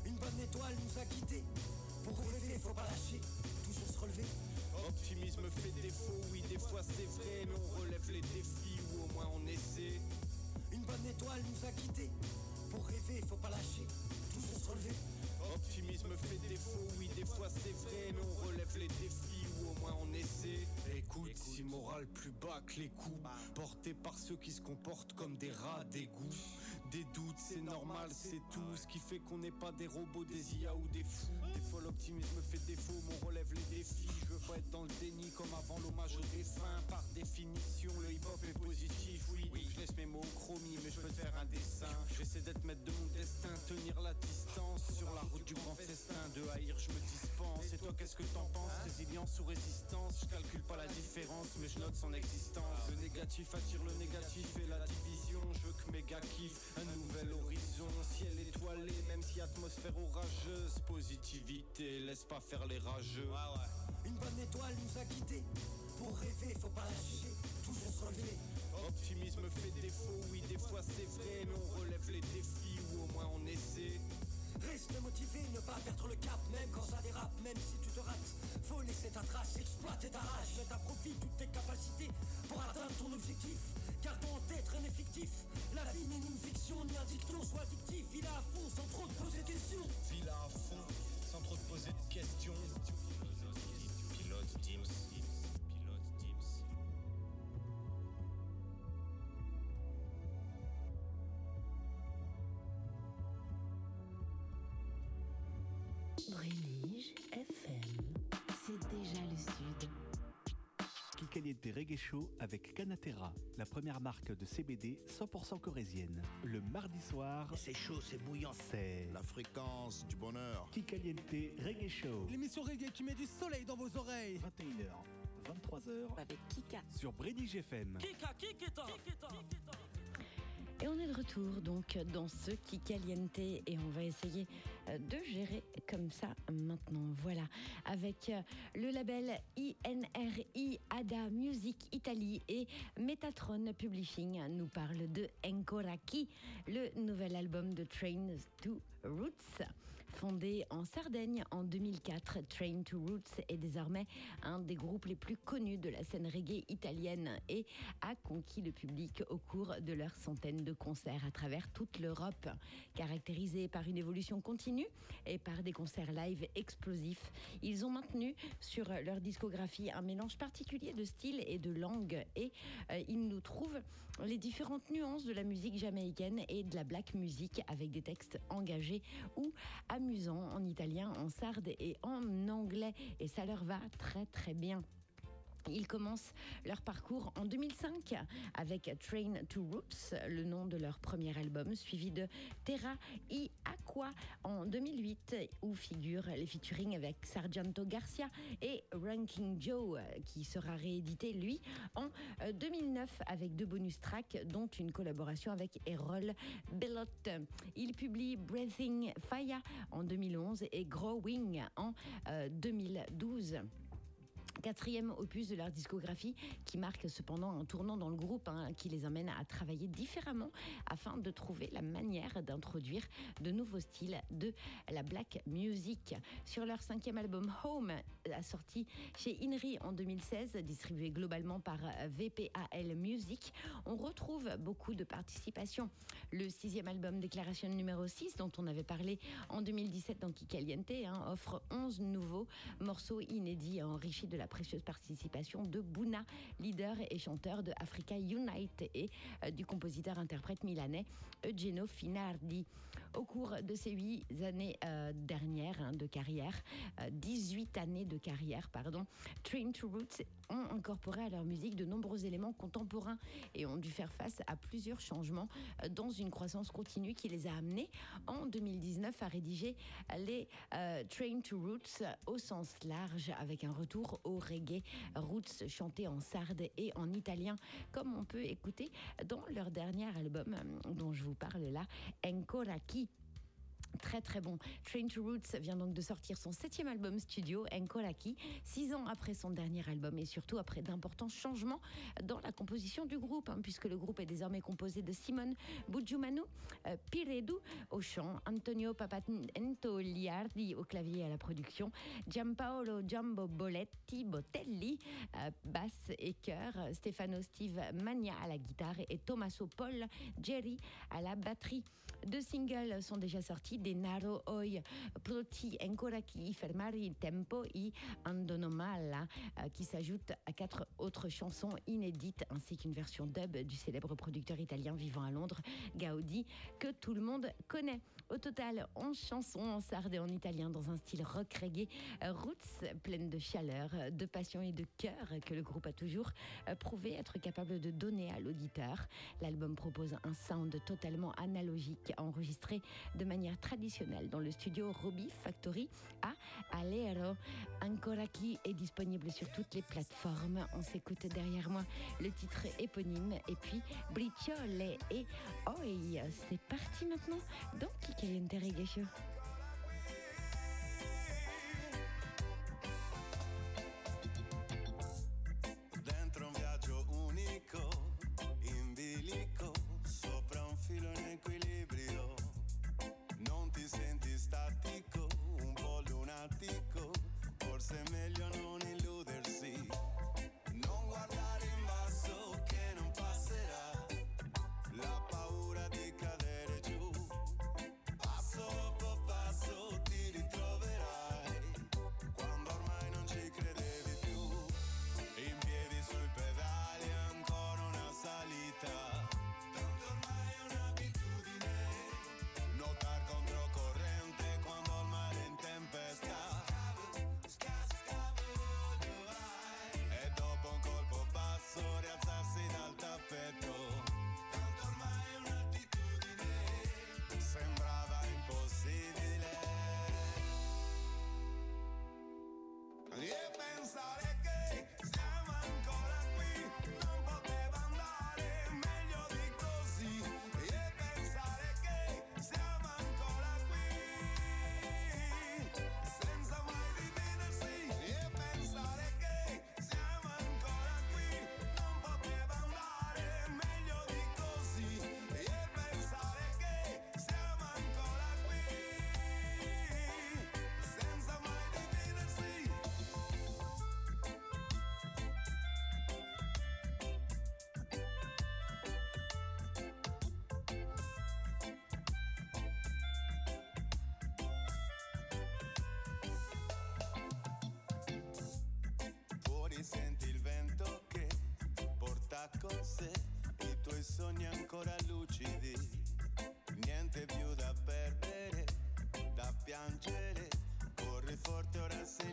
Une bonne étoile nous a quittés. Pour rêver, faut pas lâcher. Optimisme fait défaut, oui des fois c'est vrai, mais on relève les défis ou au moins on essaie. Une bonne étoile nous a quittés. Pour rêver, faut pas lâcher, toujours se relever. Optimisme fait défaut, oui des fois c'est vrai, mais on relève les défis ou au moins on essaie. Écoute, si moral plus bas que les coups, porté par ceux qui se comportent comme des rats d'égout. Des doutes, c'est normal, c'est tout. Ce qui fait qu'on n'est pas des robots, des IA ou des fous. Des fois l'optimisme fait défaut, mais on relève les défis. Je veux pas être dans le déni comme avant l'hommage aux défunts. Par définition, le hip-hop est positif, oui. Donc je laisse mes mots au mais je peux te faire un dessin. J'essaie d'être maître de mon destin, tenir la distance sur la route du grand festin. De haïr, je me dispense. Et toi, qu'est-ce que t'en penses? Résilience ou résistance? Je calcule pas la différence, mais je note son existence. Le négatif attire le négatif et la division. Je veux que mes gars un nouvel horizon, ciel étoilé, même si atmosphère orageuse. Positivité, laisse pas faire les rageux. Une bonne étoile nous a quittés. Pour rêver, faut pas lâcher, toujours se relever. Optimisme fait défaut, oui des fois c'est vrai, mais on relève les défis ou au moins on essaie. Reste motivé, ne pas perdre le cap, même quand ça dérape, même si tu te rates. Faut laisser ta trace, exploiter ta rage, mettre à profit toutes tes capacités pour atteindre ton objectif. Gardons en tête rien n'est fictif. La vie n'est ni une fiction, ni un dicton, sois addictif. Il a à fond sans trop te poser de questions. File à fond, trop te poser de questions. Pilote Teams. FM, c'est déjà le sud. Kikaliente Reggae Show avec Canatera, la première marque de CBD 100% corésienne. Le mardi soir, C'est chaud, c'est bouillant. c'est La fréquence du bonheur. Kikaliente Reggae Show. L'émission reggae qui met du soleil dans vos oreilles. 21h, 23h Avec Kika. sur Brédige FM. Kika, Kikita. Et on est de retour donc dans ce qui et on va essayer euh, de gérer comme ça maintenant. Voilà, avec euh, le label INRI ADA Music Italie et Metatron Publishing nous parle de Enkoraki, le nouvel album de Train to Roots. Fondé en Sardaigne en 2004, Train to Roots est désormais un des groupes les plus connus de la scène reggae italienne et a conquis le public au cours de leurs centaines de concerts à travers toute l'Europe. Caractérisés par une évolution continue et par des concerts live explosifs, ils ont maintenu sur leur discographie un mélange particulier de style et de langue et euh, ils nous trouvent les différentes nuances de la musique jamaïcaine et de la black music avec des textes engagés ou amusants en italien, en sarde et en anglais et ça leur va très très bien. Ils commencent leur parcours en 2005 avec Train to Roots, le nom de leur premier album, suivi de Terra y Aqua en 2008, où figurent les featuring avec Sargento Garcia et Ranking Joe, qui sera réédité, lui, en euh, 2009 avec deux bonus tracks, dont une collaboration avec Errol Bellotte. Il publie Breathing Fire en 2011 et Growing en euh, 2012. Quatrième opus de leur discographie qui marque cependant un tournant dans le groupe hein, qui les amène à travailler différemment afin de trouver la manière d'introduire de nouveaux styles de la black music. Sur leur cinquième album Home, sorti chez Inri en 2016, distribué globalement par VPAL Music, on retrouve beaucoup de participation. Le sixième album Déclaration numéro 6, dont on avait parlé en 2017 dans Kikaliente, hein, offre 11 nouveaux morceaux inédits enrichis de la précieuse participation de Bouna, leader et chanteur de Africa Unite et euh, du compositeur-interprète milanais Eugenio Finardi. Au cours de ces huit années euh, dernières hein, de carrière, 18 euh, années de carrière, pardon, Train to Roots ont incorporé à leur musique de nombreux éléments contemporains et ont dû faire face à plusieurs changements dans une croissance continue qui les a amenés en 2019 à rédiger les Train to Roots au sens large avec un retour au reggae roots chanté en sarde et en italien, comme on peut écouter dans leur dernier album dont je vous parle là, Encoraki. Très très bon. Train to Roots vient donc de sortir son septième album studio, Enkolaki, six ans après son dernier album et surtout après d'importants changements dans la composition du groupe, hein, puisque le groupe est désormais composé de Simone Bujumanu, euh, au chant, Antonio Papantoliardi au clavier et à la production, Giampaolo Giambo Boletti Botelli, euh, basse et chœur, Stefano Steve Magna à la guitare et Tommaso Paul Jerry à la batterie. Deux singles sont déjà sortis, Denaro Oi, Proti Ancora Chi Fermare il Tempo et Andonomala, euh, qui s'ajoutent à quatre autres chansons inédites, ainsi qu'une version dub du célèbre producteur italien vivant à Londres, Gaudi, que tout le monde connaît. Au total, 11 chansons en sarde et en italien dans un style rock reggae, roots, pleine de chaleur, de passion et de cœur que le groupe a toujours euh, prouvé être capable de donner à l'auditeur. L'album propose un sound totalement analogique enregistré de manière dans le studio Robbie Factory à Alero. Ancora qui est disponible sur toutes les plateformes. On s'écoute derrière moi le titre éponyme et puis Briciole et Oi. C'est parti maintenant dans Kikaliente Reggae Show. semelham con sé, i tuoi sogni ancora lucidi, niente più da perdere, da piangere, corri forte ora sei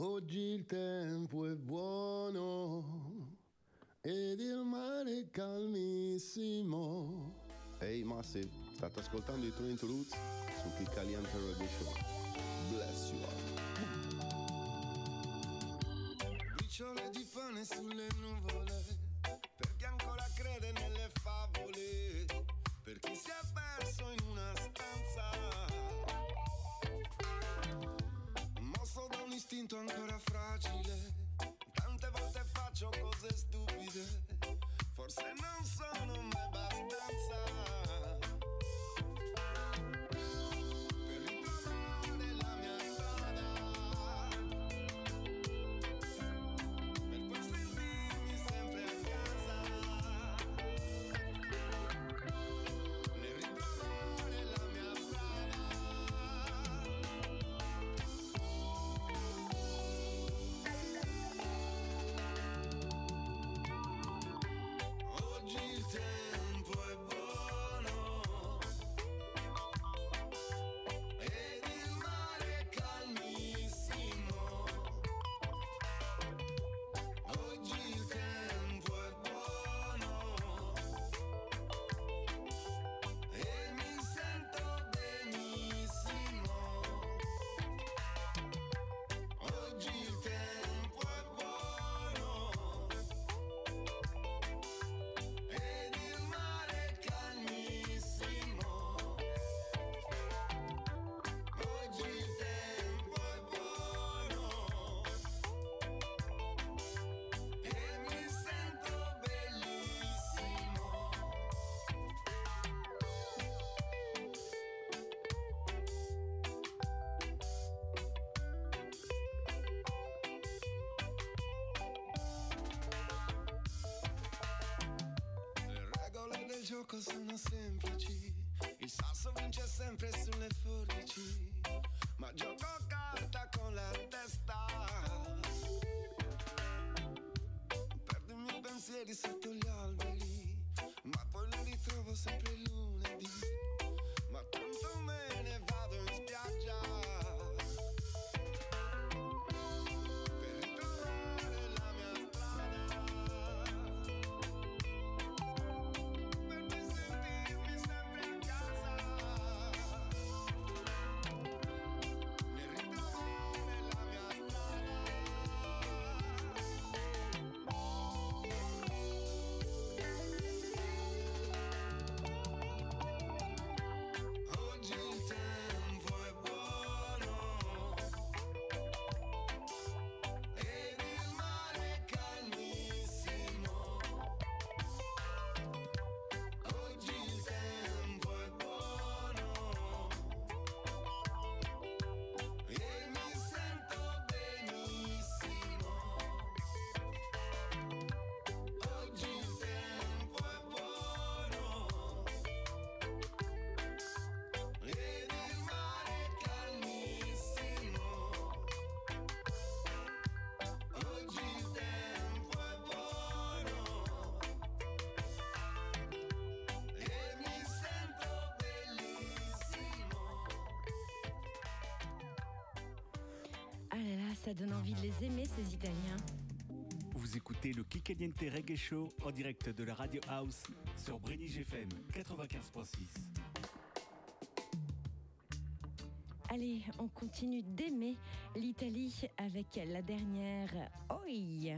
Oggi il tempo è buono ed il mare è calmissimo. Ehi hey Massive, state ascoltando i Train to Roots su Piccalian Terror Edition. Bless you all. Briciole di pane sulle nuvole one could have gioco sono semplici, il sasso vince sempre sulle forbici, ma gioco carta con la testa. Perdo i miei pensieri su ça donne envie de les aimer, ces Italiens. Vous écoutez le Kikaliente Reggae Show en direct de la Radio House sur Brénig FM 95.6. Allez, on continue d'aimer l'Italie avec la dernière Oi.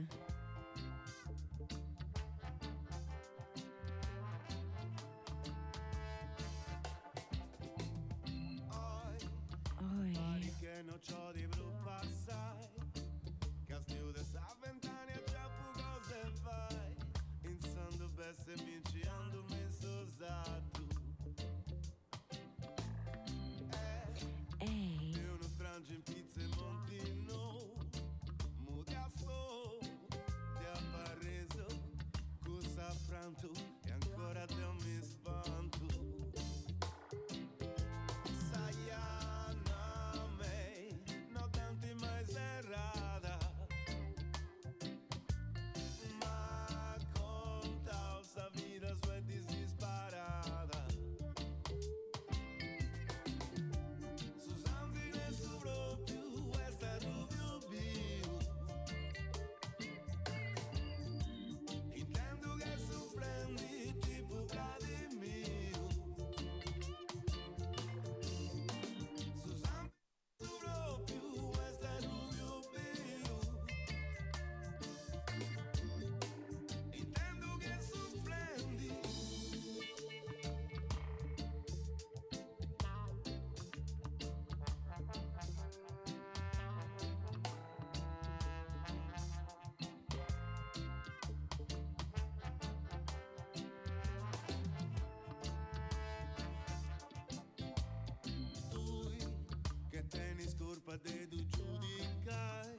pe dedu judicai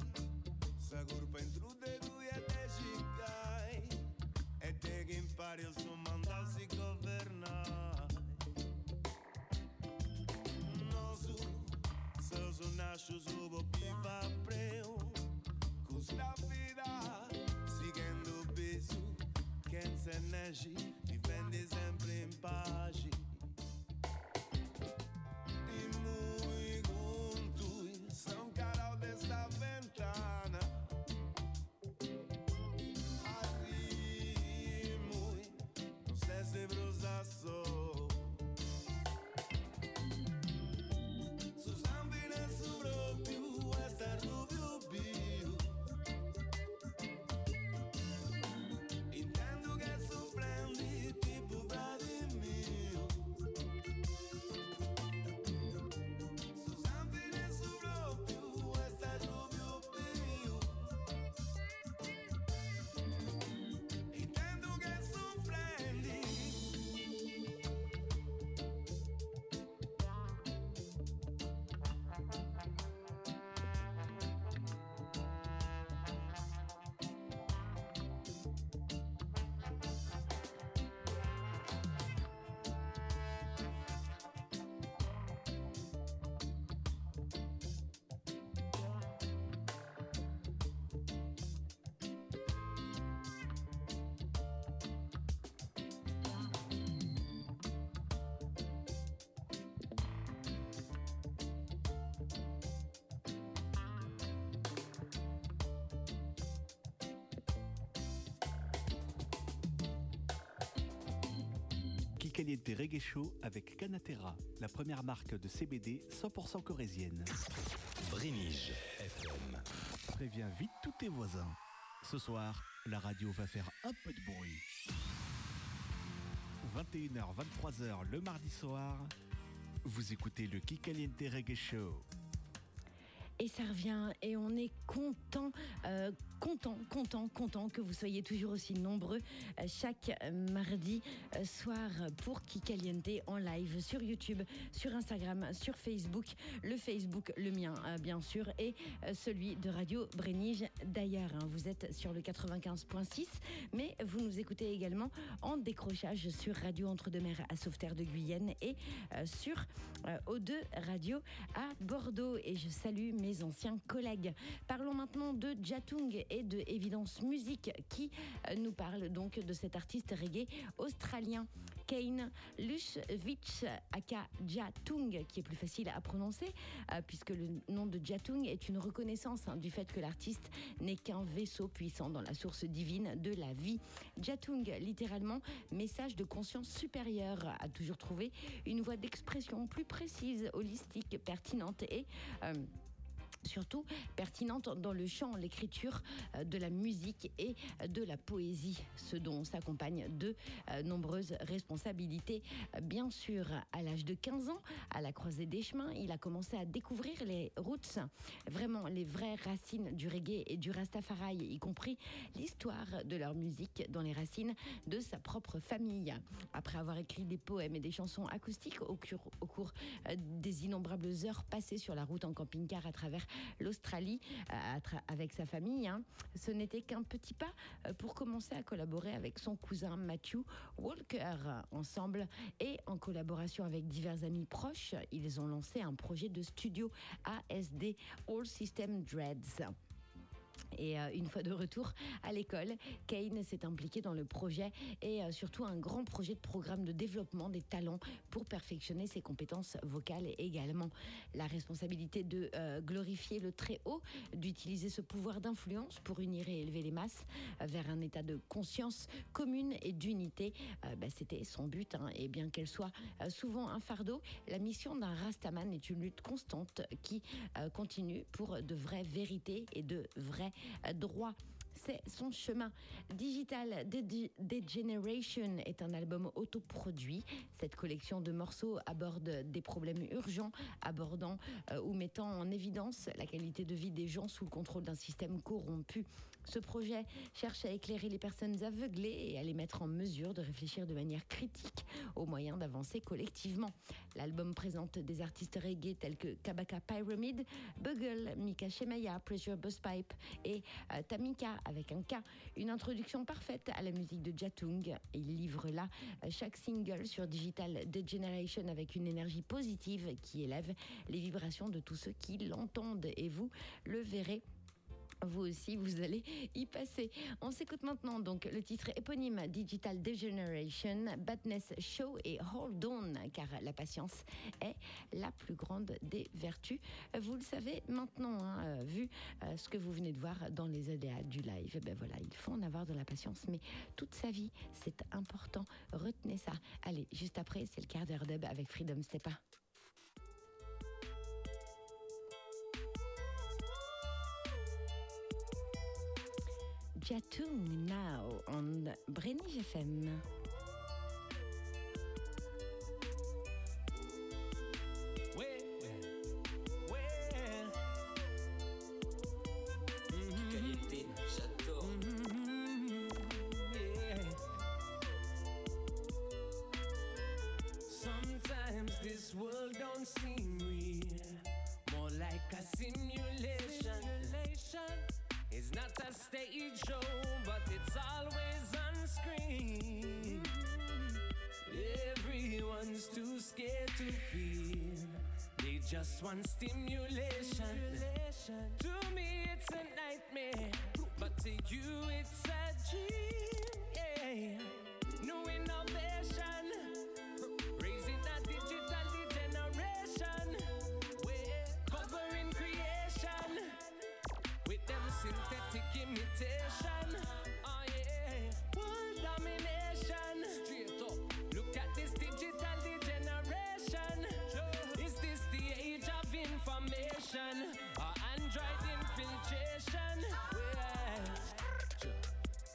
Sagur pentru deguia te jicai E te ghimpari é il suo mandarsi governai Nosu, săzu nașu zubo piva preu. Cus la vida, siguendo bisu, quem se neji Kikaliente Reggae Show avec Canatera, la première marque de CBD 100% corésienne. Brénige FM. Préviens vite tous tes voisins. Ce soir, la radio va faire un peu de bruit. 21h, 23h le mardi soir, vous écoutez le Kikaliente Reggae Show. Et ça revient et on est content, euh, content, content, content que vous soyez toujours aussi nombreux euh, chaque mardi euh, soir pour Kikaliente en live sur YouTube, sur Instagram, sur Facebook, le Facebook, le mien euh, bien sûr, et euh, celui de Radio Brénige d'ailleurs. hein. vous êtes sur le 95.6, mais vous nous écoutez également en décrochage sur Radio Entre-deux-Mers à Sauveterre de Guyenne et euh, sur euh, O2 Radio à Bordeaux. Et je salue mes anciens collègues. Parlons maintenant de Jatung et de Évidence Musique qui euh, nous parle donc de cet artiste reggae australien. Kane Lushvich aka Jatung, qui est plus facile à prononcer, euh, puisque le nom de Jatung est une reconnaissance hein, du fait que l'artiste n'est qu'un vaisseau puissant dans la source divine de la vie. Jatung, littéralement, message de conscience supérieure, a toujours trouvé une voie d'expression plus précise, holistique, pertinente et... euh, surtout pertinente dans le chant, l'écriture euh, de la musique et de la poésie, ce dont s'accompagnent de euh, nombreuses responsabilités. Euh, Bien sûr, à l'âge de 15 ans, à la croisée des chemins, il a commencé à découvrir les roots, vraiment les vraies racines du reggae et du rastafari, y compris l'histoire de leur musique dans les racines de sa propre famille. Après avoir écrit des poèmes et des chansons acoustiques au, au cours euh, des innombrables heures passées sur la route en camping-car à travers l'Australie euh, avec sa famille, hein, ce n'était qu'un petit pas euh, pour commencer à collaborer avec son cousin Matthew Walker. Ensemble et en collaboration avec divers amis proches, ils ont lancé un projet de studio ASD All System Dreads. Et euh, une fois de retour à l'école, Kane s'est impliqué dans le projet et euh, surtout un grand projet de programme de développement des talents pour perfectionner ses compétences vocales également. La responsabilité de euh, glorifier le très haut, d'utiliser ce pouvoir d'influence pour unir et élever les masses vers un état de conscience commune et d'unité, bah, c'était son but. hein. Et bien qu'elle soit souvent un fardeau, la mission d'un Rastaman est une lutte constante qui continue pour de vraies vérités et de vrais euh, droits. C'est son chemin. Digital Dege- Degeneration est un album autoproduit. Cette collection de morceaux aborde des problèmes urgents, abordant euh, ou mettant en évidence la qualité de vie des gens sous le contrôle d'un système corrompu. Ce projet cherche à éclairer les personnes aveuglées et à les mettre en mesure de réfléchir de manière critique aux moyens d'avancer collectivement. L'album présente des artistes reggae tels que Kabaka Pyramid, Bugle, Mika Shemaya, Pressure Busspipe et euh, Tamika avec un K. Une introduction parfaite à la musique de Jatung. Il livre là euh, chaque single sur Digital Degeneration avec une énergie positive qui élève les vibrations de tous ceux qui l'entendent. Et vous le verrez vous aussi, vous allez y passer. On s'écoute maintenant donc le titre éponyme Digital Degeneration, Badness Show et Hold On, car la patience est la plus grande des vertus. Vous le savez maintenant, hein, euh, vu euh, ce que vous venez de voir dans les ADA du live. Ben voilà, il faut en avoir de la patience, mais toute sa vie, c'est important. Retenez ça. Allez, juste après, c'est le quart d'heure dub avec Freedom Stepa. Jatung now on Brennig FM. Just want stimulation. To me, it's a nightmare, but to you, it's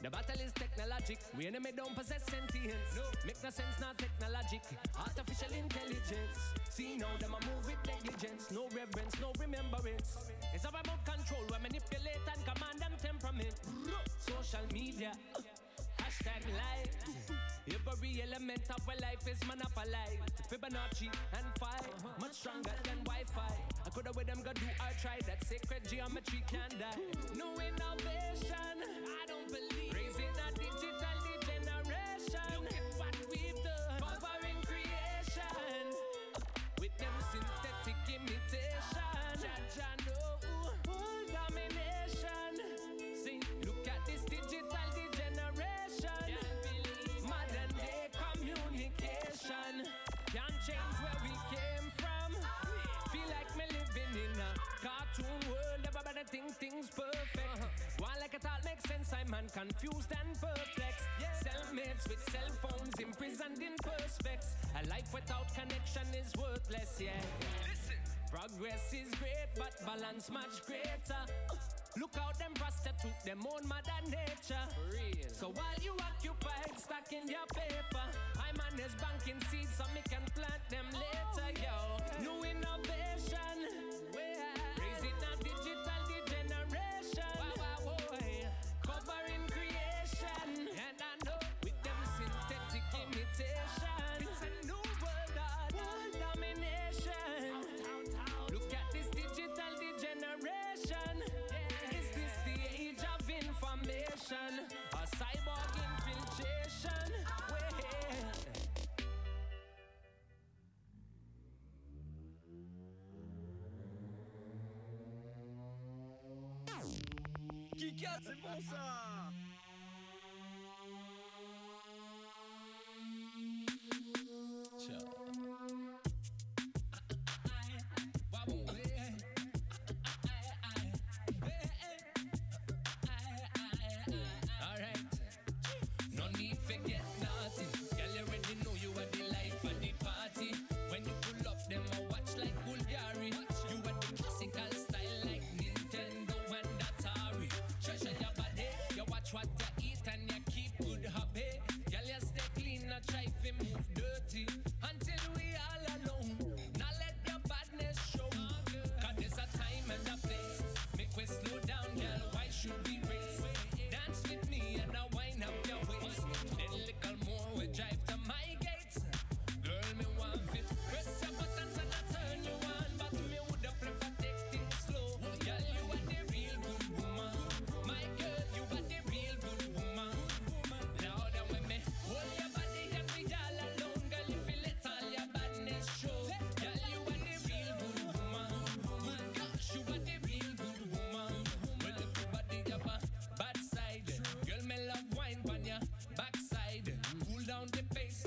The battle is technologic. We enemy don't possess sentience. No. Make no sense, not technologic. Artificial intelligence. See now them a move with negligence. No reverence, no remembrance. It's all about control. We manipulate and command them temperament. Social media. Hashtag life. Every element of our life is monopolized. Fibonacci and five, much stronger than Wi-Fi. I coulda with them go do or try that sacred geometry can die. New innovation, Think things perfect. While like a thought makes sense, I'm man confused and perplexed. Cellmates with cell phones imprisoned in perspex. A life without connection is worthless, yeah. Listen. Progress is great, but balance much greater. Look out them prostitute, them own mother nature. Real. So while you occupied stacking your paper, I manage banking seeds so me can plant them oh, later, yo. New innovation, raising Kika, c'est bon ça Alright.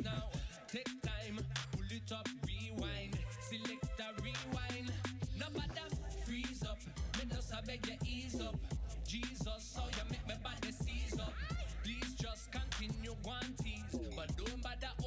Now, take time, pull it up, rewind, select a rewind. No bother, freeze up, me just I beg you ease up. Jesus, how you make me body seize up. Please just continue, one tease, but don't bother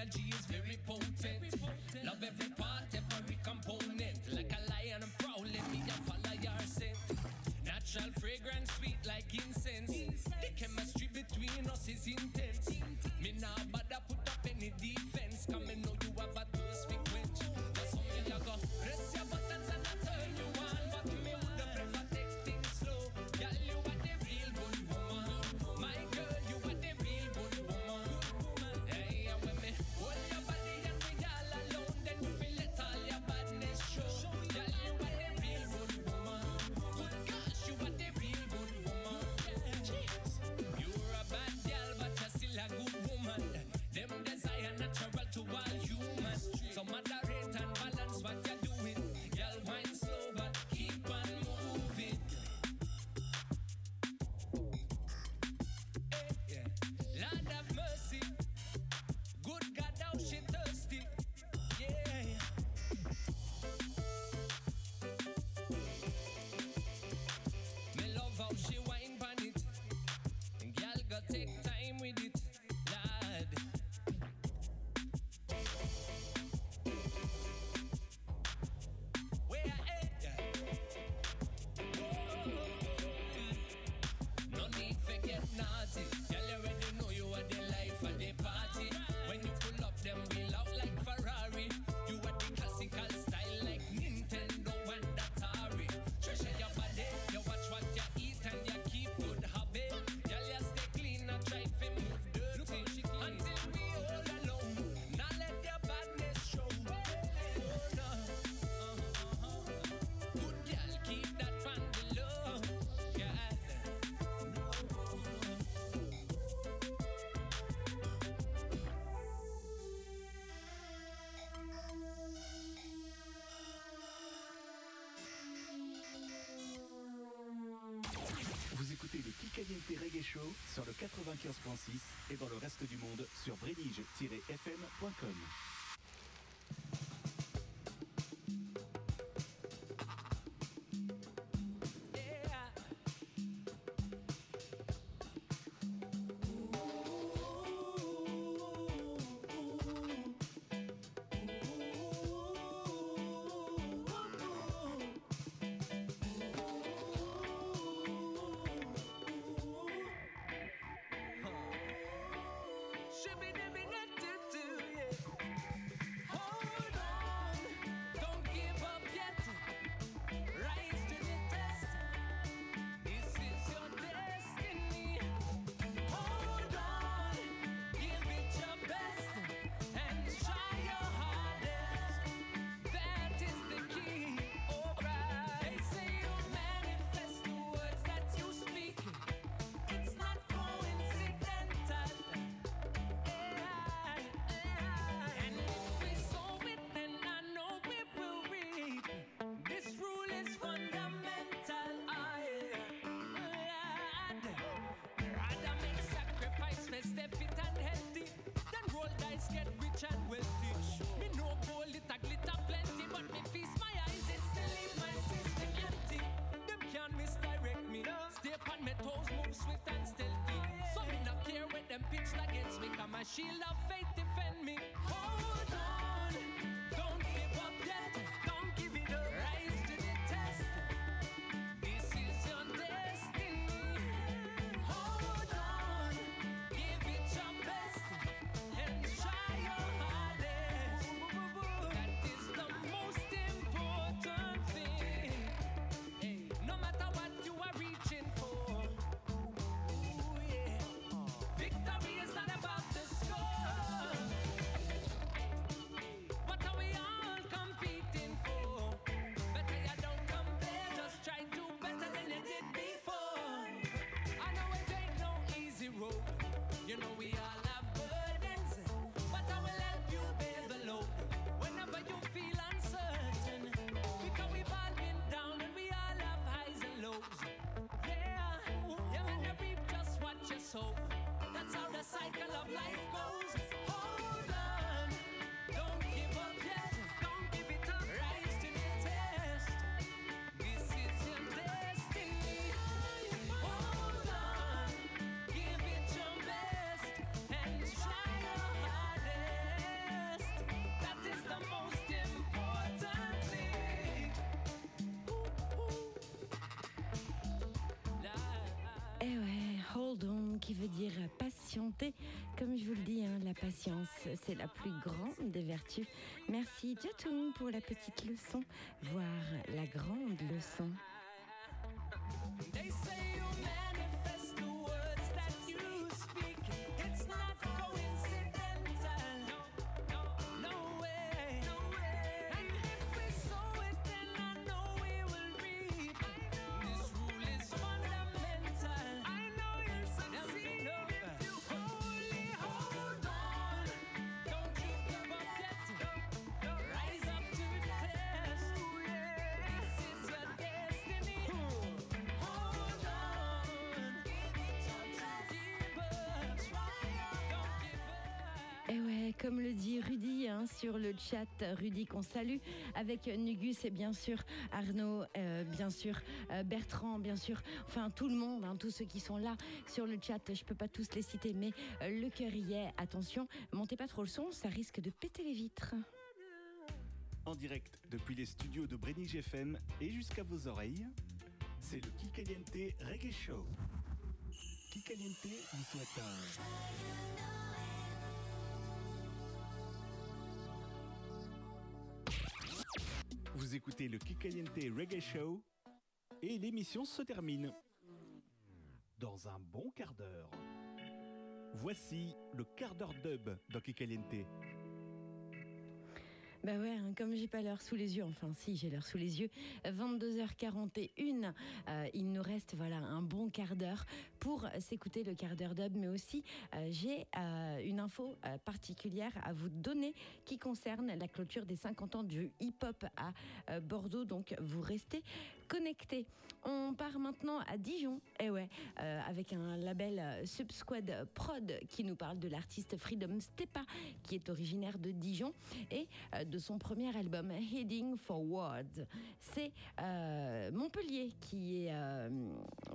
energy is very potent. Love every part, every component. Like a lion, I'm prowling, me a follow your scent. Natural fragrance, sweet like incense. The chemistry between us is intense. Show sur le 95.6 et dans le reste du monde sur brédige-fm.com. get rich and wealthy. Me no gold, it a glitter plenty, but me feast my eyes and still leave my system empty. Them can't misdirect me. Stay upon my toes, move swift and stealthy. So me not care when them pitch against me, cause my shield of dire patienter. Comme je vous le dis, hein, la patience, c'est la plus grande des vertus. Merci Jatoun pour la petite leçon, voire la grande leçon. Chat, Rudy qu'on salue, avec Nugus et bien sûr Arnaud, euh, bien sûr euh, Bertrand, bien sûr, enfin tout le monde, hein, tous ceux qui sont là sur le chat, je peux pas tous les citer, mais euh, le cœur y est, attention, montez pas trop le son, ça risque de péter les vitres. En direct depuis les studios de Brenige FM et jusqu'à vos oreilles, c'est le Kikaliente Reggae Show. Kikaliente vous souhaite. Vous écoutez le Kikaliente Reggae Show et l'émission se termine dans un bon quart d'heure. Voici le quart d'heure dub dans Kikaliente. Bah ouais, hein, comme j'ai pas l'heure sous les yeux, enfin si j'ai l'heure sous les yeux, 22h41, euh, il nous reste voilà un bon quart d'heure pour s'écouter le quart d'heure dub, mais aussi euh, j'ai euh, une info particulière à vous donner qui concerne la clôture des 50 ans du hip-hop à Bordeaux, donc vous restez connectés. On part maintenant à Dijon, et ouais, euh, avec un label euh, Subsquad Prod qui nous parle de l'artiste Freedom Stepa, qui est originaire de Dijon, et euh, de son premier album Heading Forward. C'est Montpellier qui est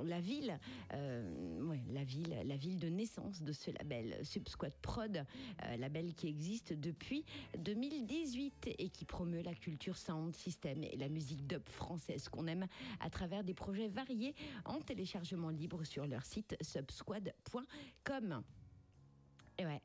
la ville, la ville, la ville de naissance de ce label Subsquad Prod, label qui existe depuis 2018 et qui promeut la culture sound system et la musique dub française qu'on aime à travers des projets variés en téléchargement libre sur leur site subsquad.com.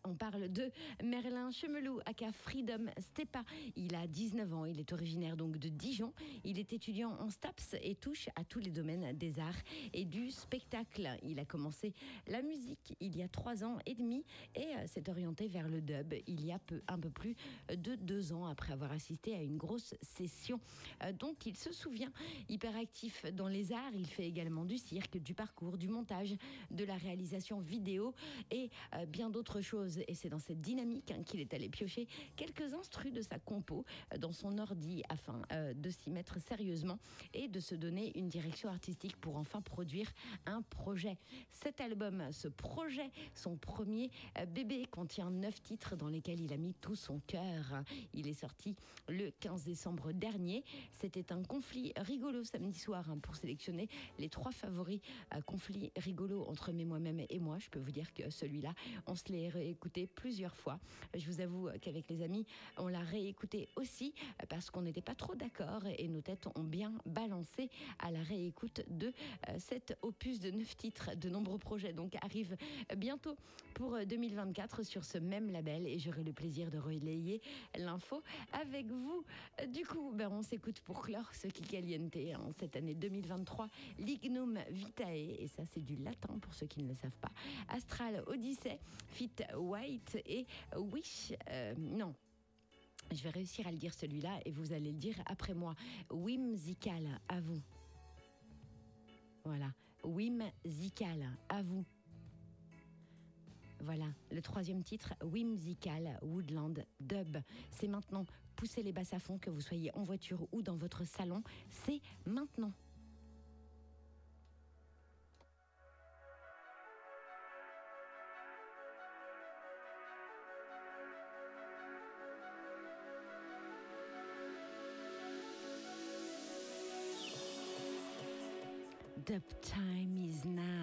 On parle de Merlin Chemelou, aka Freedom Stepa. Il a 19 ans, il est originaire donc de Dijon. Il est étudiant en STAPS et touche à tous les domaines des arts et du spectacle. Il a commencé la musique il y a trois ans et demi et euh, s'est orienté vers le dub il y a un peu plus de deux ans après avoir assisté à une grosse session euh, dont il se souvient. Hyperactif dans les arts, il fait également du cirque, du parcours, du montage, de la réalisation vidéo et euh, bien d'autres choses. Et c'est dans cette dynamique hein, qu'il est allé piocher quelques instrus de sa compo euh, dans son ordi afin euh, de s'y mettre sérieusement et de se donner une direction artistique pour enfin produire un projet. Cet album, ce projet, son premier euh, bébé, contient neuf titres dans lesquels il a mis tout son cœur. Il est sorti le 15 décembre dernier. C'était un conflit rigolo samedi soir hein, pour sélectionner les trois favoris. Conflit rigolo entre moi-même et moi. Je peux vous dire que celui-là, on se l'est réécouté plusieurs fois. Je vous avoue qu'avec les amis, on l'a réécouté aussi euh, parce qu'on n'était pas trop d'accord et nos têtes ont bien balancé à la réécoute de euh, cet opus de neuf titres. De nombreux projets donc arrivent bientôt pour euh, 2024 sur ce même label et j'aurai le plaisir de relayer l'info avec vous. Euh, Du coup, ben, on s'écoute pour clore ce qui caliente en cette année 2023. Lignum Vitae, et ça c'est du latin pour ceux qui ne le savent pas. Astral Odyssey, Fit White et Wish. euh, non. Je vais réussir à le dire celui-là et vous allez le dire après moi. Whimsical, à vous. Voilà. Whimsical, à vous. Voilà, le troisième titre, Whimsical Woodland Dub. C'est maintenant. Poussez les basses à fond, que vous soyez en voiture ou dans votre salon. C'est maintenant. The time is now.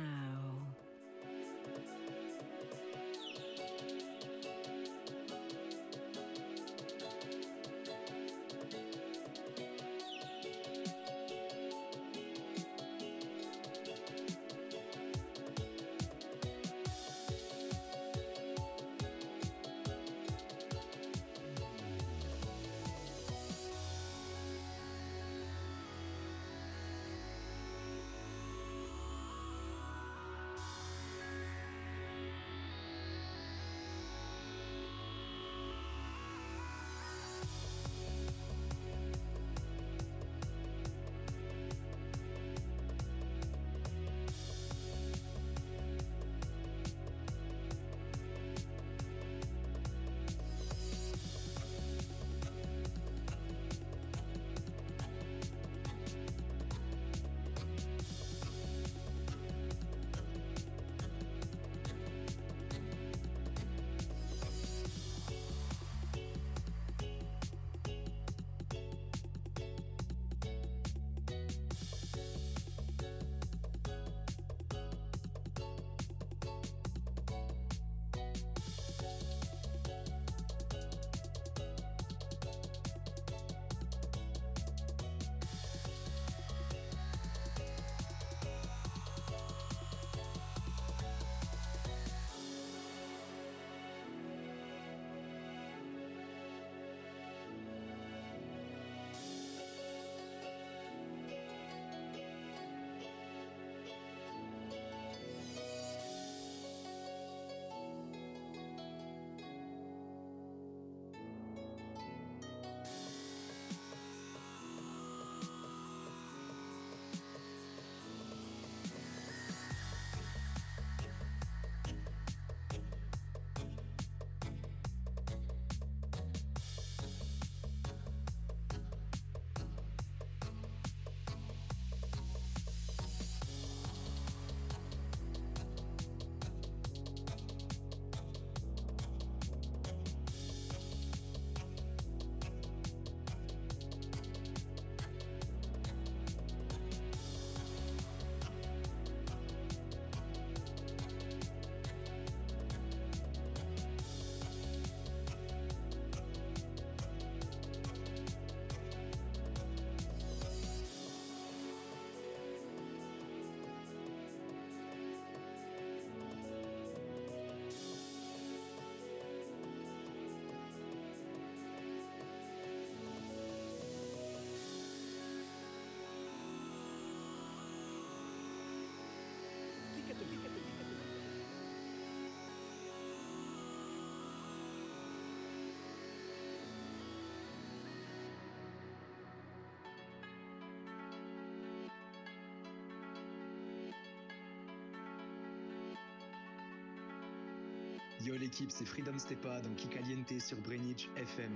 Yo l'équipe, c'est Freedom Stepa dans Kikaliente sur Brainage FM.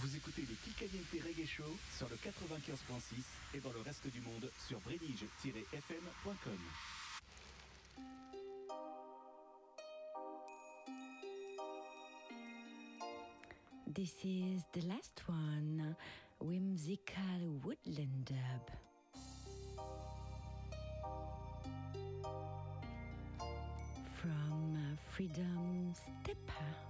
Vous écoutez le Kikaliente Reggae Show sur le 95.6 et dans le reste du monde sur brédige-fm.com. This is the last one, whimsical woodland dub. From uh, Freedom Stepper.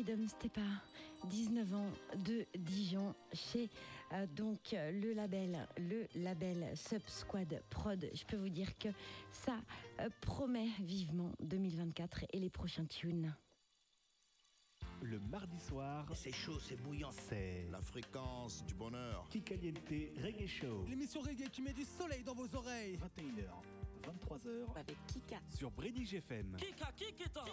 Freedom Stepa, 19 ans de Dijon, chez euh, donc le label, le label Sub Squad Prod. Je peux vous dire que ça euh, promet vivement 2024 et les prochains tunes. Le mardi soir, C'est chaud, c'est bouillant. c'est La fréquence du bonheur. Kikaliente Reggae Show. L'émission reggae qui met du soleil dans vos oreilles. 21h, 23h Avec Kika. sur Bridge FM. Kika, Kikita.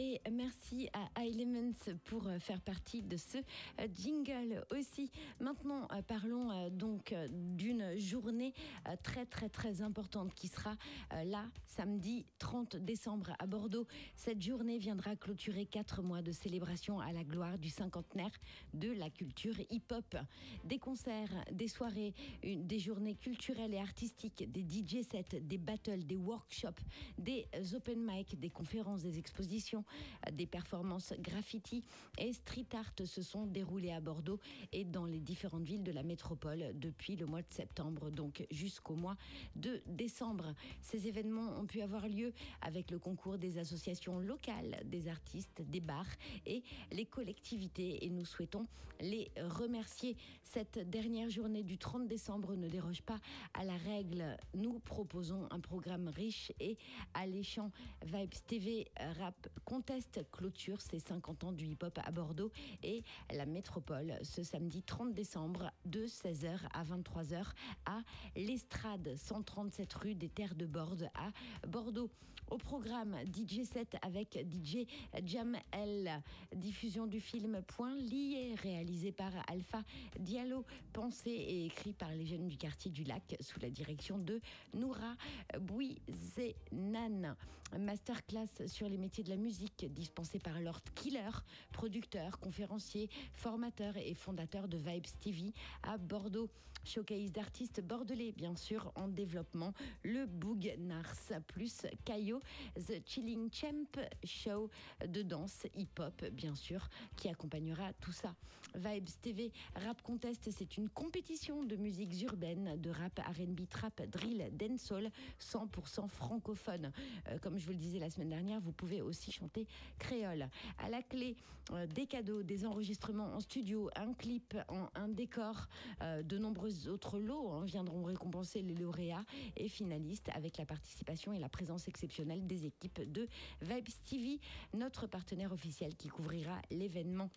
Et merci à Elements pour euh, faire partie de ce euh, jingle aussi. Maintenant, euh, parlons donc d'une journée très très très importante qui sera là samedi 30 décembre à Bordeaux. Cette journée viendra clôturer quatre mois de célébration à la gloire du cinquantenaire de la culture hip-hop. Des concerts, des soirées, des journées culturelles et artistiques, des DJ sets, des battles, des workshops, des open mic, des conférences, des expositions, des performances graffiti et street art se sont déroulées à Bordeaux et dans les différentes villes de la métropole depuis le mois de septembre, donc jusqu'au mois de décembre. Ces événements ont pu avoir lieu avec le concours des associations locales, des artistes, des bars et les collectivités et nous souhaitons les remercier. Cette dernière journée du 30 décembre ne déroge pas à la règle. Nous proposons un programme riche et alléchant. Vibes TV Rap Contest clôture ses 50 ans du hip-hop à Bordeaux et la métropole ce samedi 30 décembre de 16h à 23h à l'Estrade 137 rue des Terres de Borde à Bordeaux. Au programme DJ 7 avec DJ Jam L. Diffusion du film Point lié réalisé par Alpha Diallo, pensé et écrit par les jeunes du quartier du lac sous la direction de Noura Bouizenan. Masterclass sur les métiers de la musique dispensé par Lord Killer, producteur, conférencier, formateur et fondateur de Vibes TV à Bordeaux. Showcase d'artistes bordelais, bien sûr, en développement. Le Boog Nars plus Caillot, The Chilling Champ Show de danse hip-hop, bien sûr, qui accompagnera tout ça. Vibes TV Rap Contest, c'est une compétition de musiques urbaines, de rap, RB, trap, drill, dancehall, 100% francophone. Euh, comme je vous le disais la semaine dernière, vous pouvez aussi chanter créole. À la clé, euh, des cadeaux, des enregistrements en studio, un clip, un décor, euh, de autres lots hein, viendront récompenser les lauréats et finalistes avec la participation et la présence exceptionnelle des équipes de Vibes TV, notre partenaire officiel qui couvrira l'événement.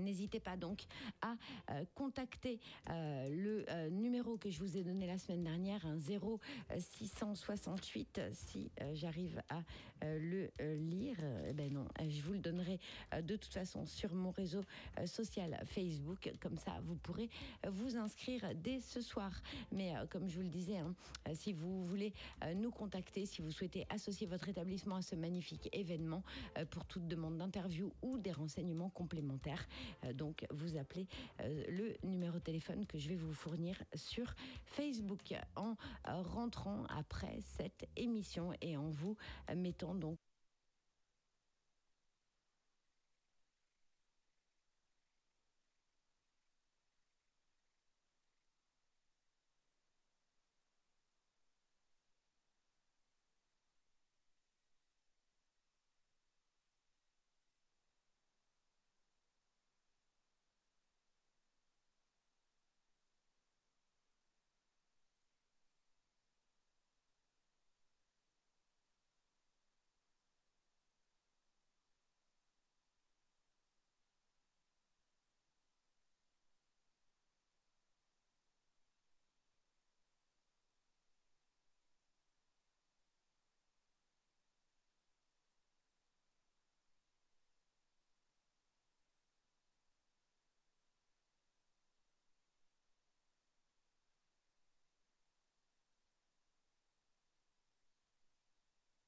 N'hésitez pas donc à euh, contacter euh, le euh, numéro que je vous ai donné la semaine dernière, un 0 668, si j'arrive à le euh, lire. Eh ben non, euh, je vous le donnerai euh, de toute façon sur mon réseau euh, social Facebook. Comme ça, vous pourrez euh, vous inscrire dès ce soir. Mais euh, comme je vous le disais, hein, euh, si vous voulez euh, nous contacter, si vous souhaitez associer votre établissement à ce magnifique événement euh, pour toute demande d'interview ou des renseignements complémentaires, euh, donc vous appelez euh, le numéro de téléphone que je vais vous fournir sur Facebook en euh, rentrant après cette émission et en vous euh, mettant donc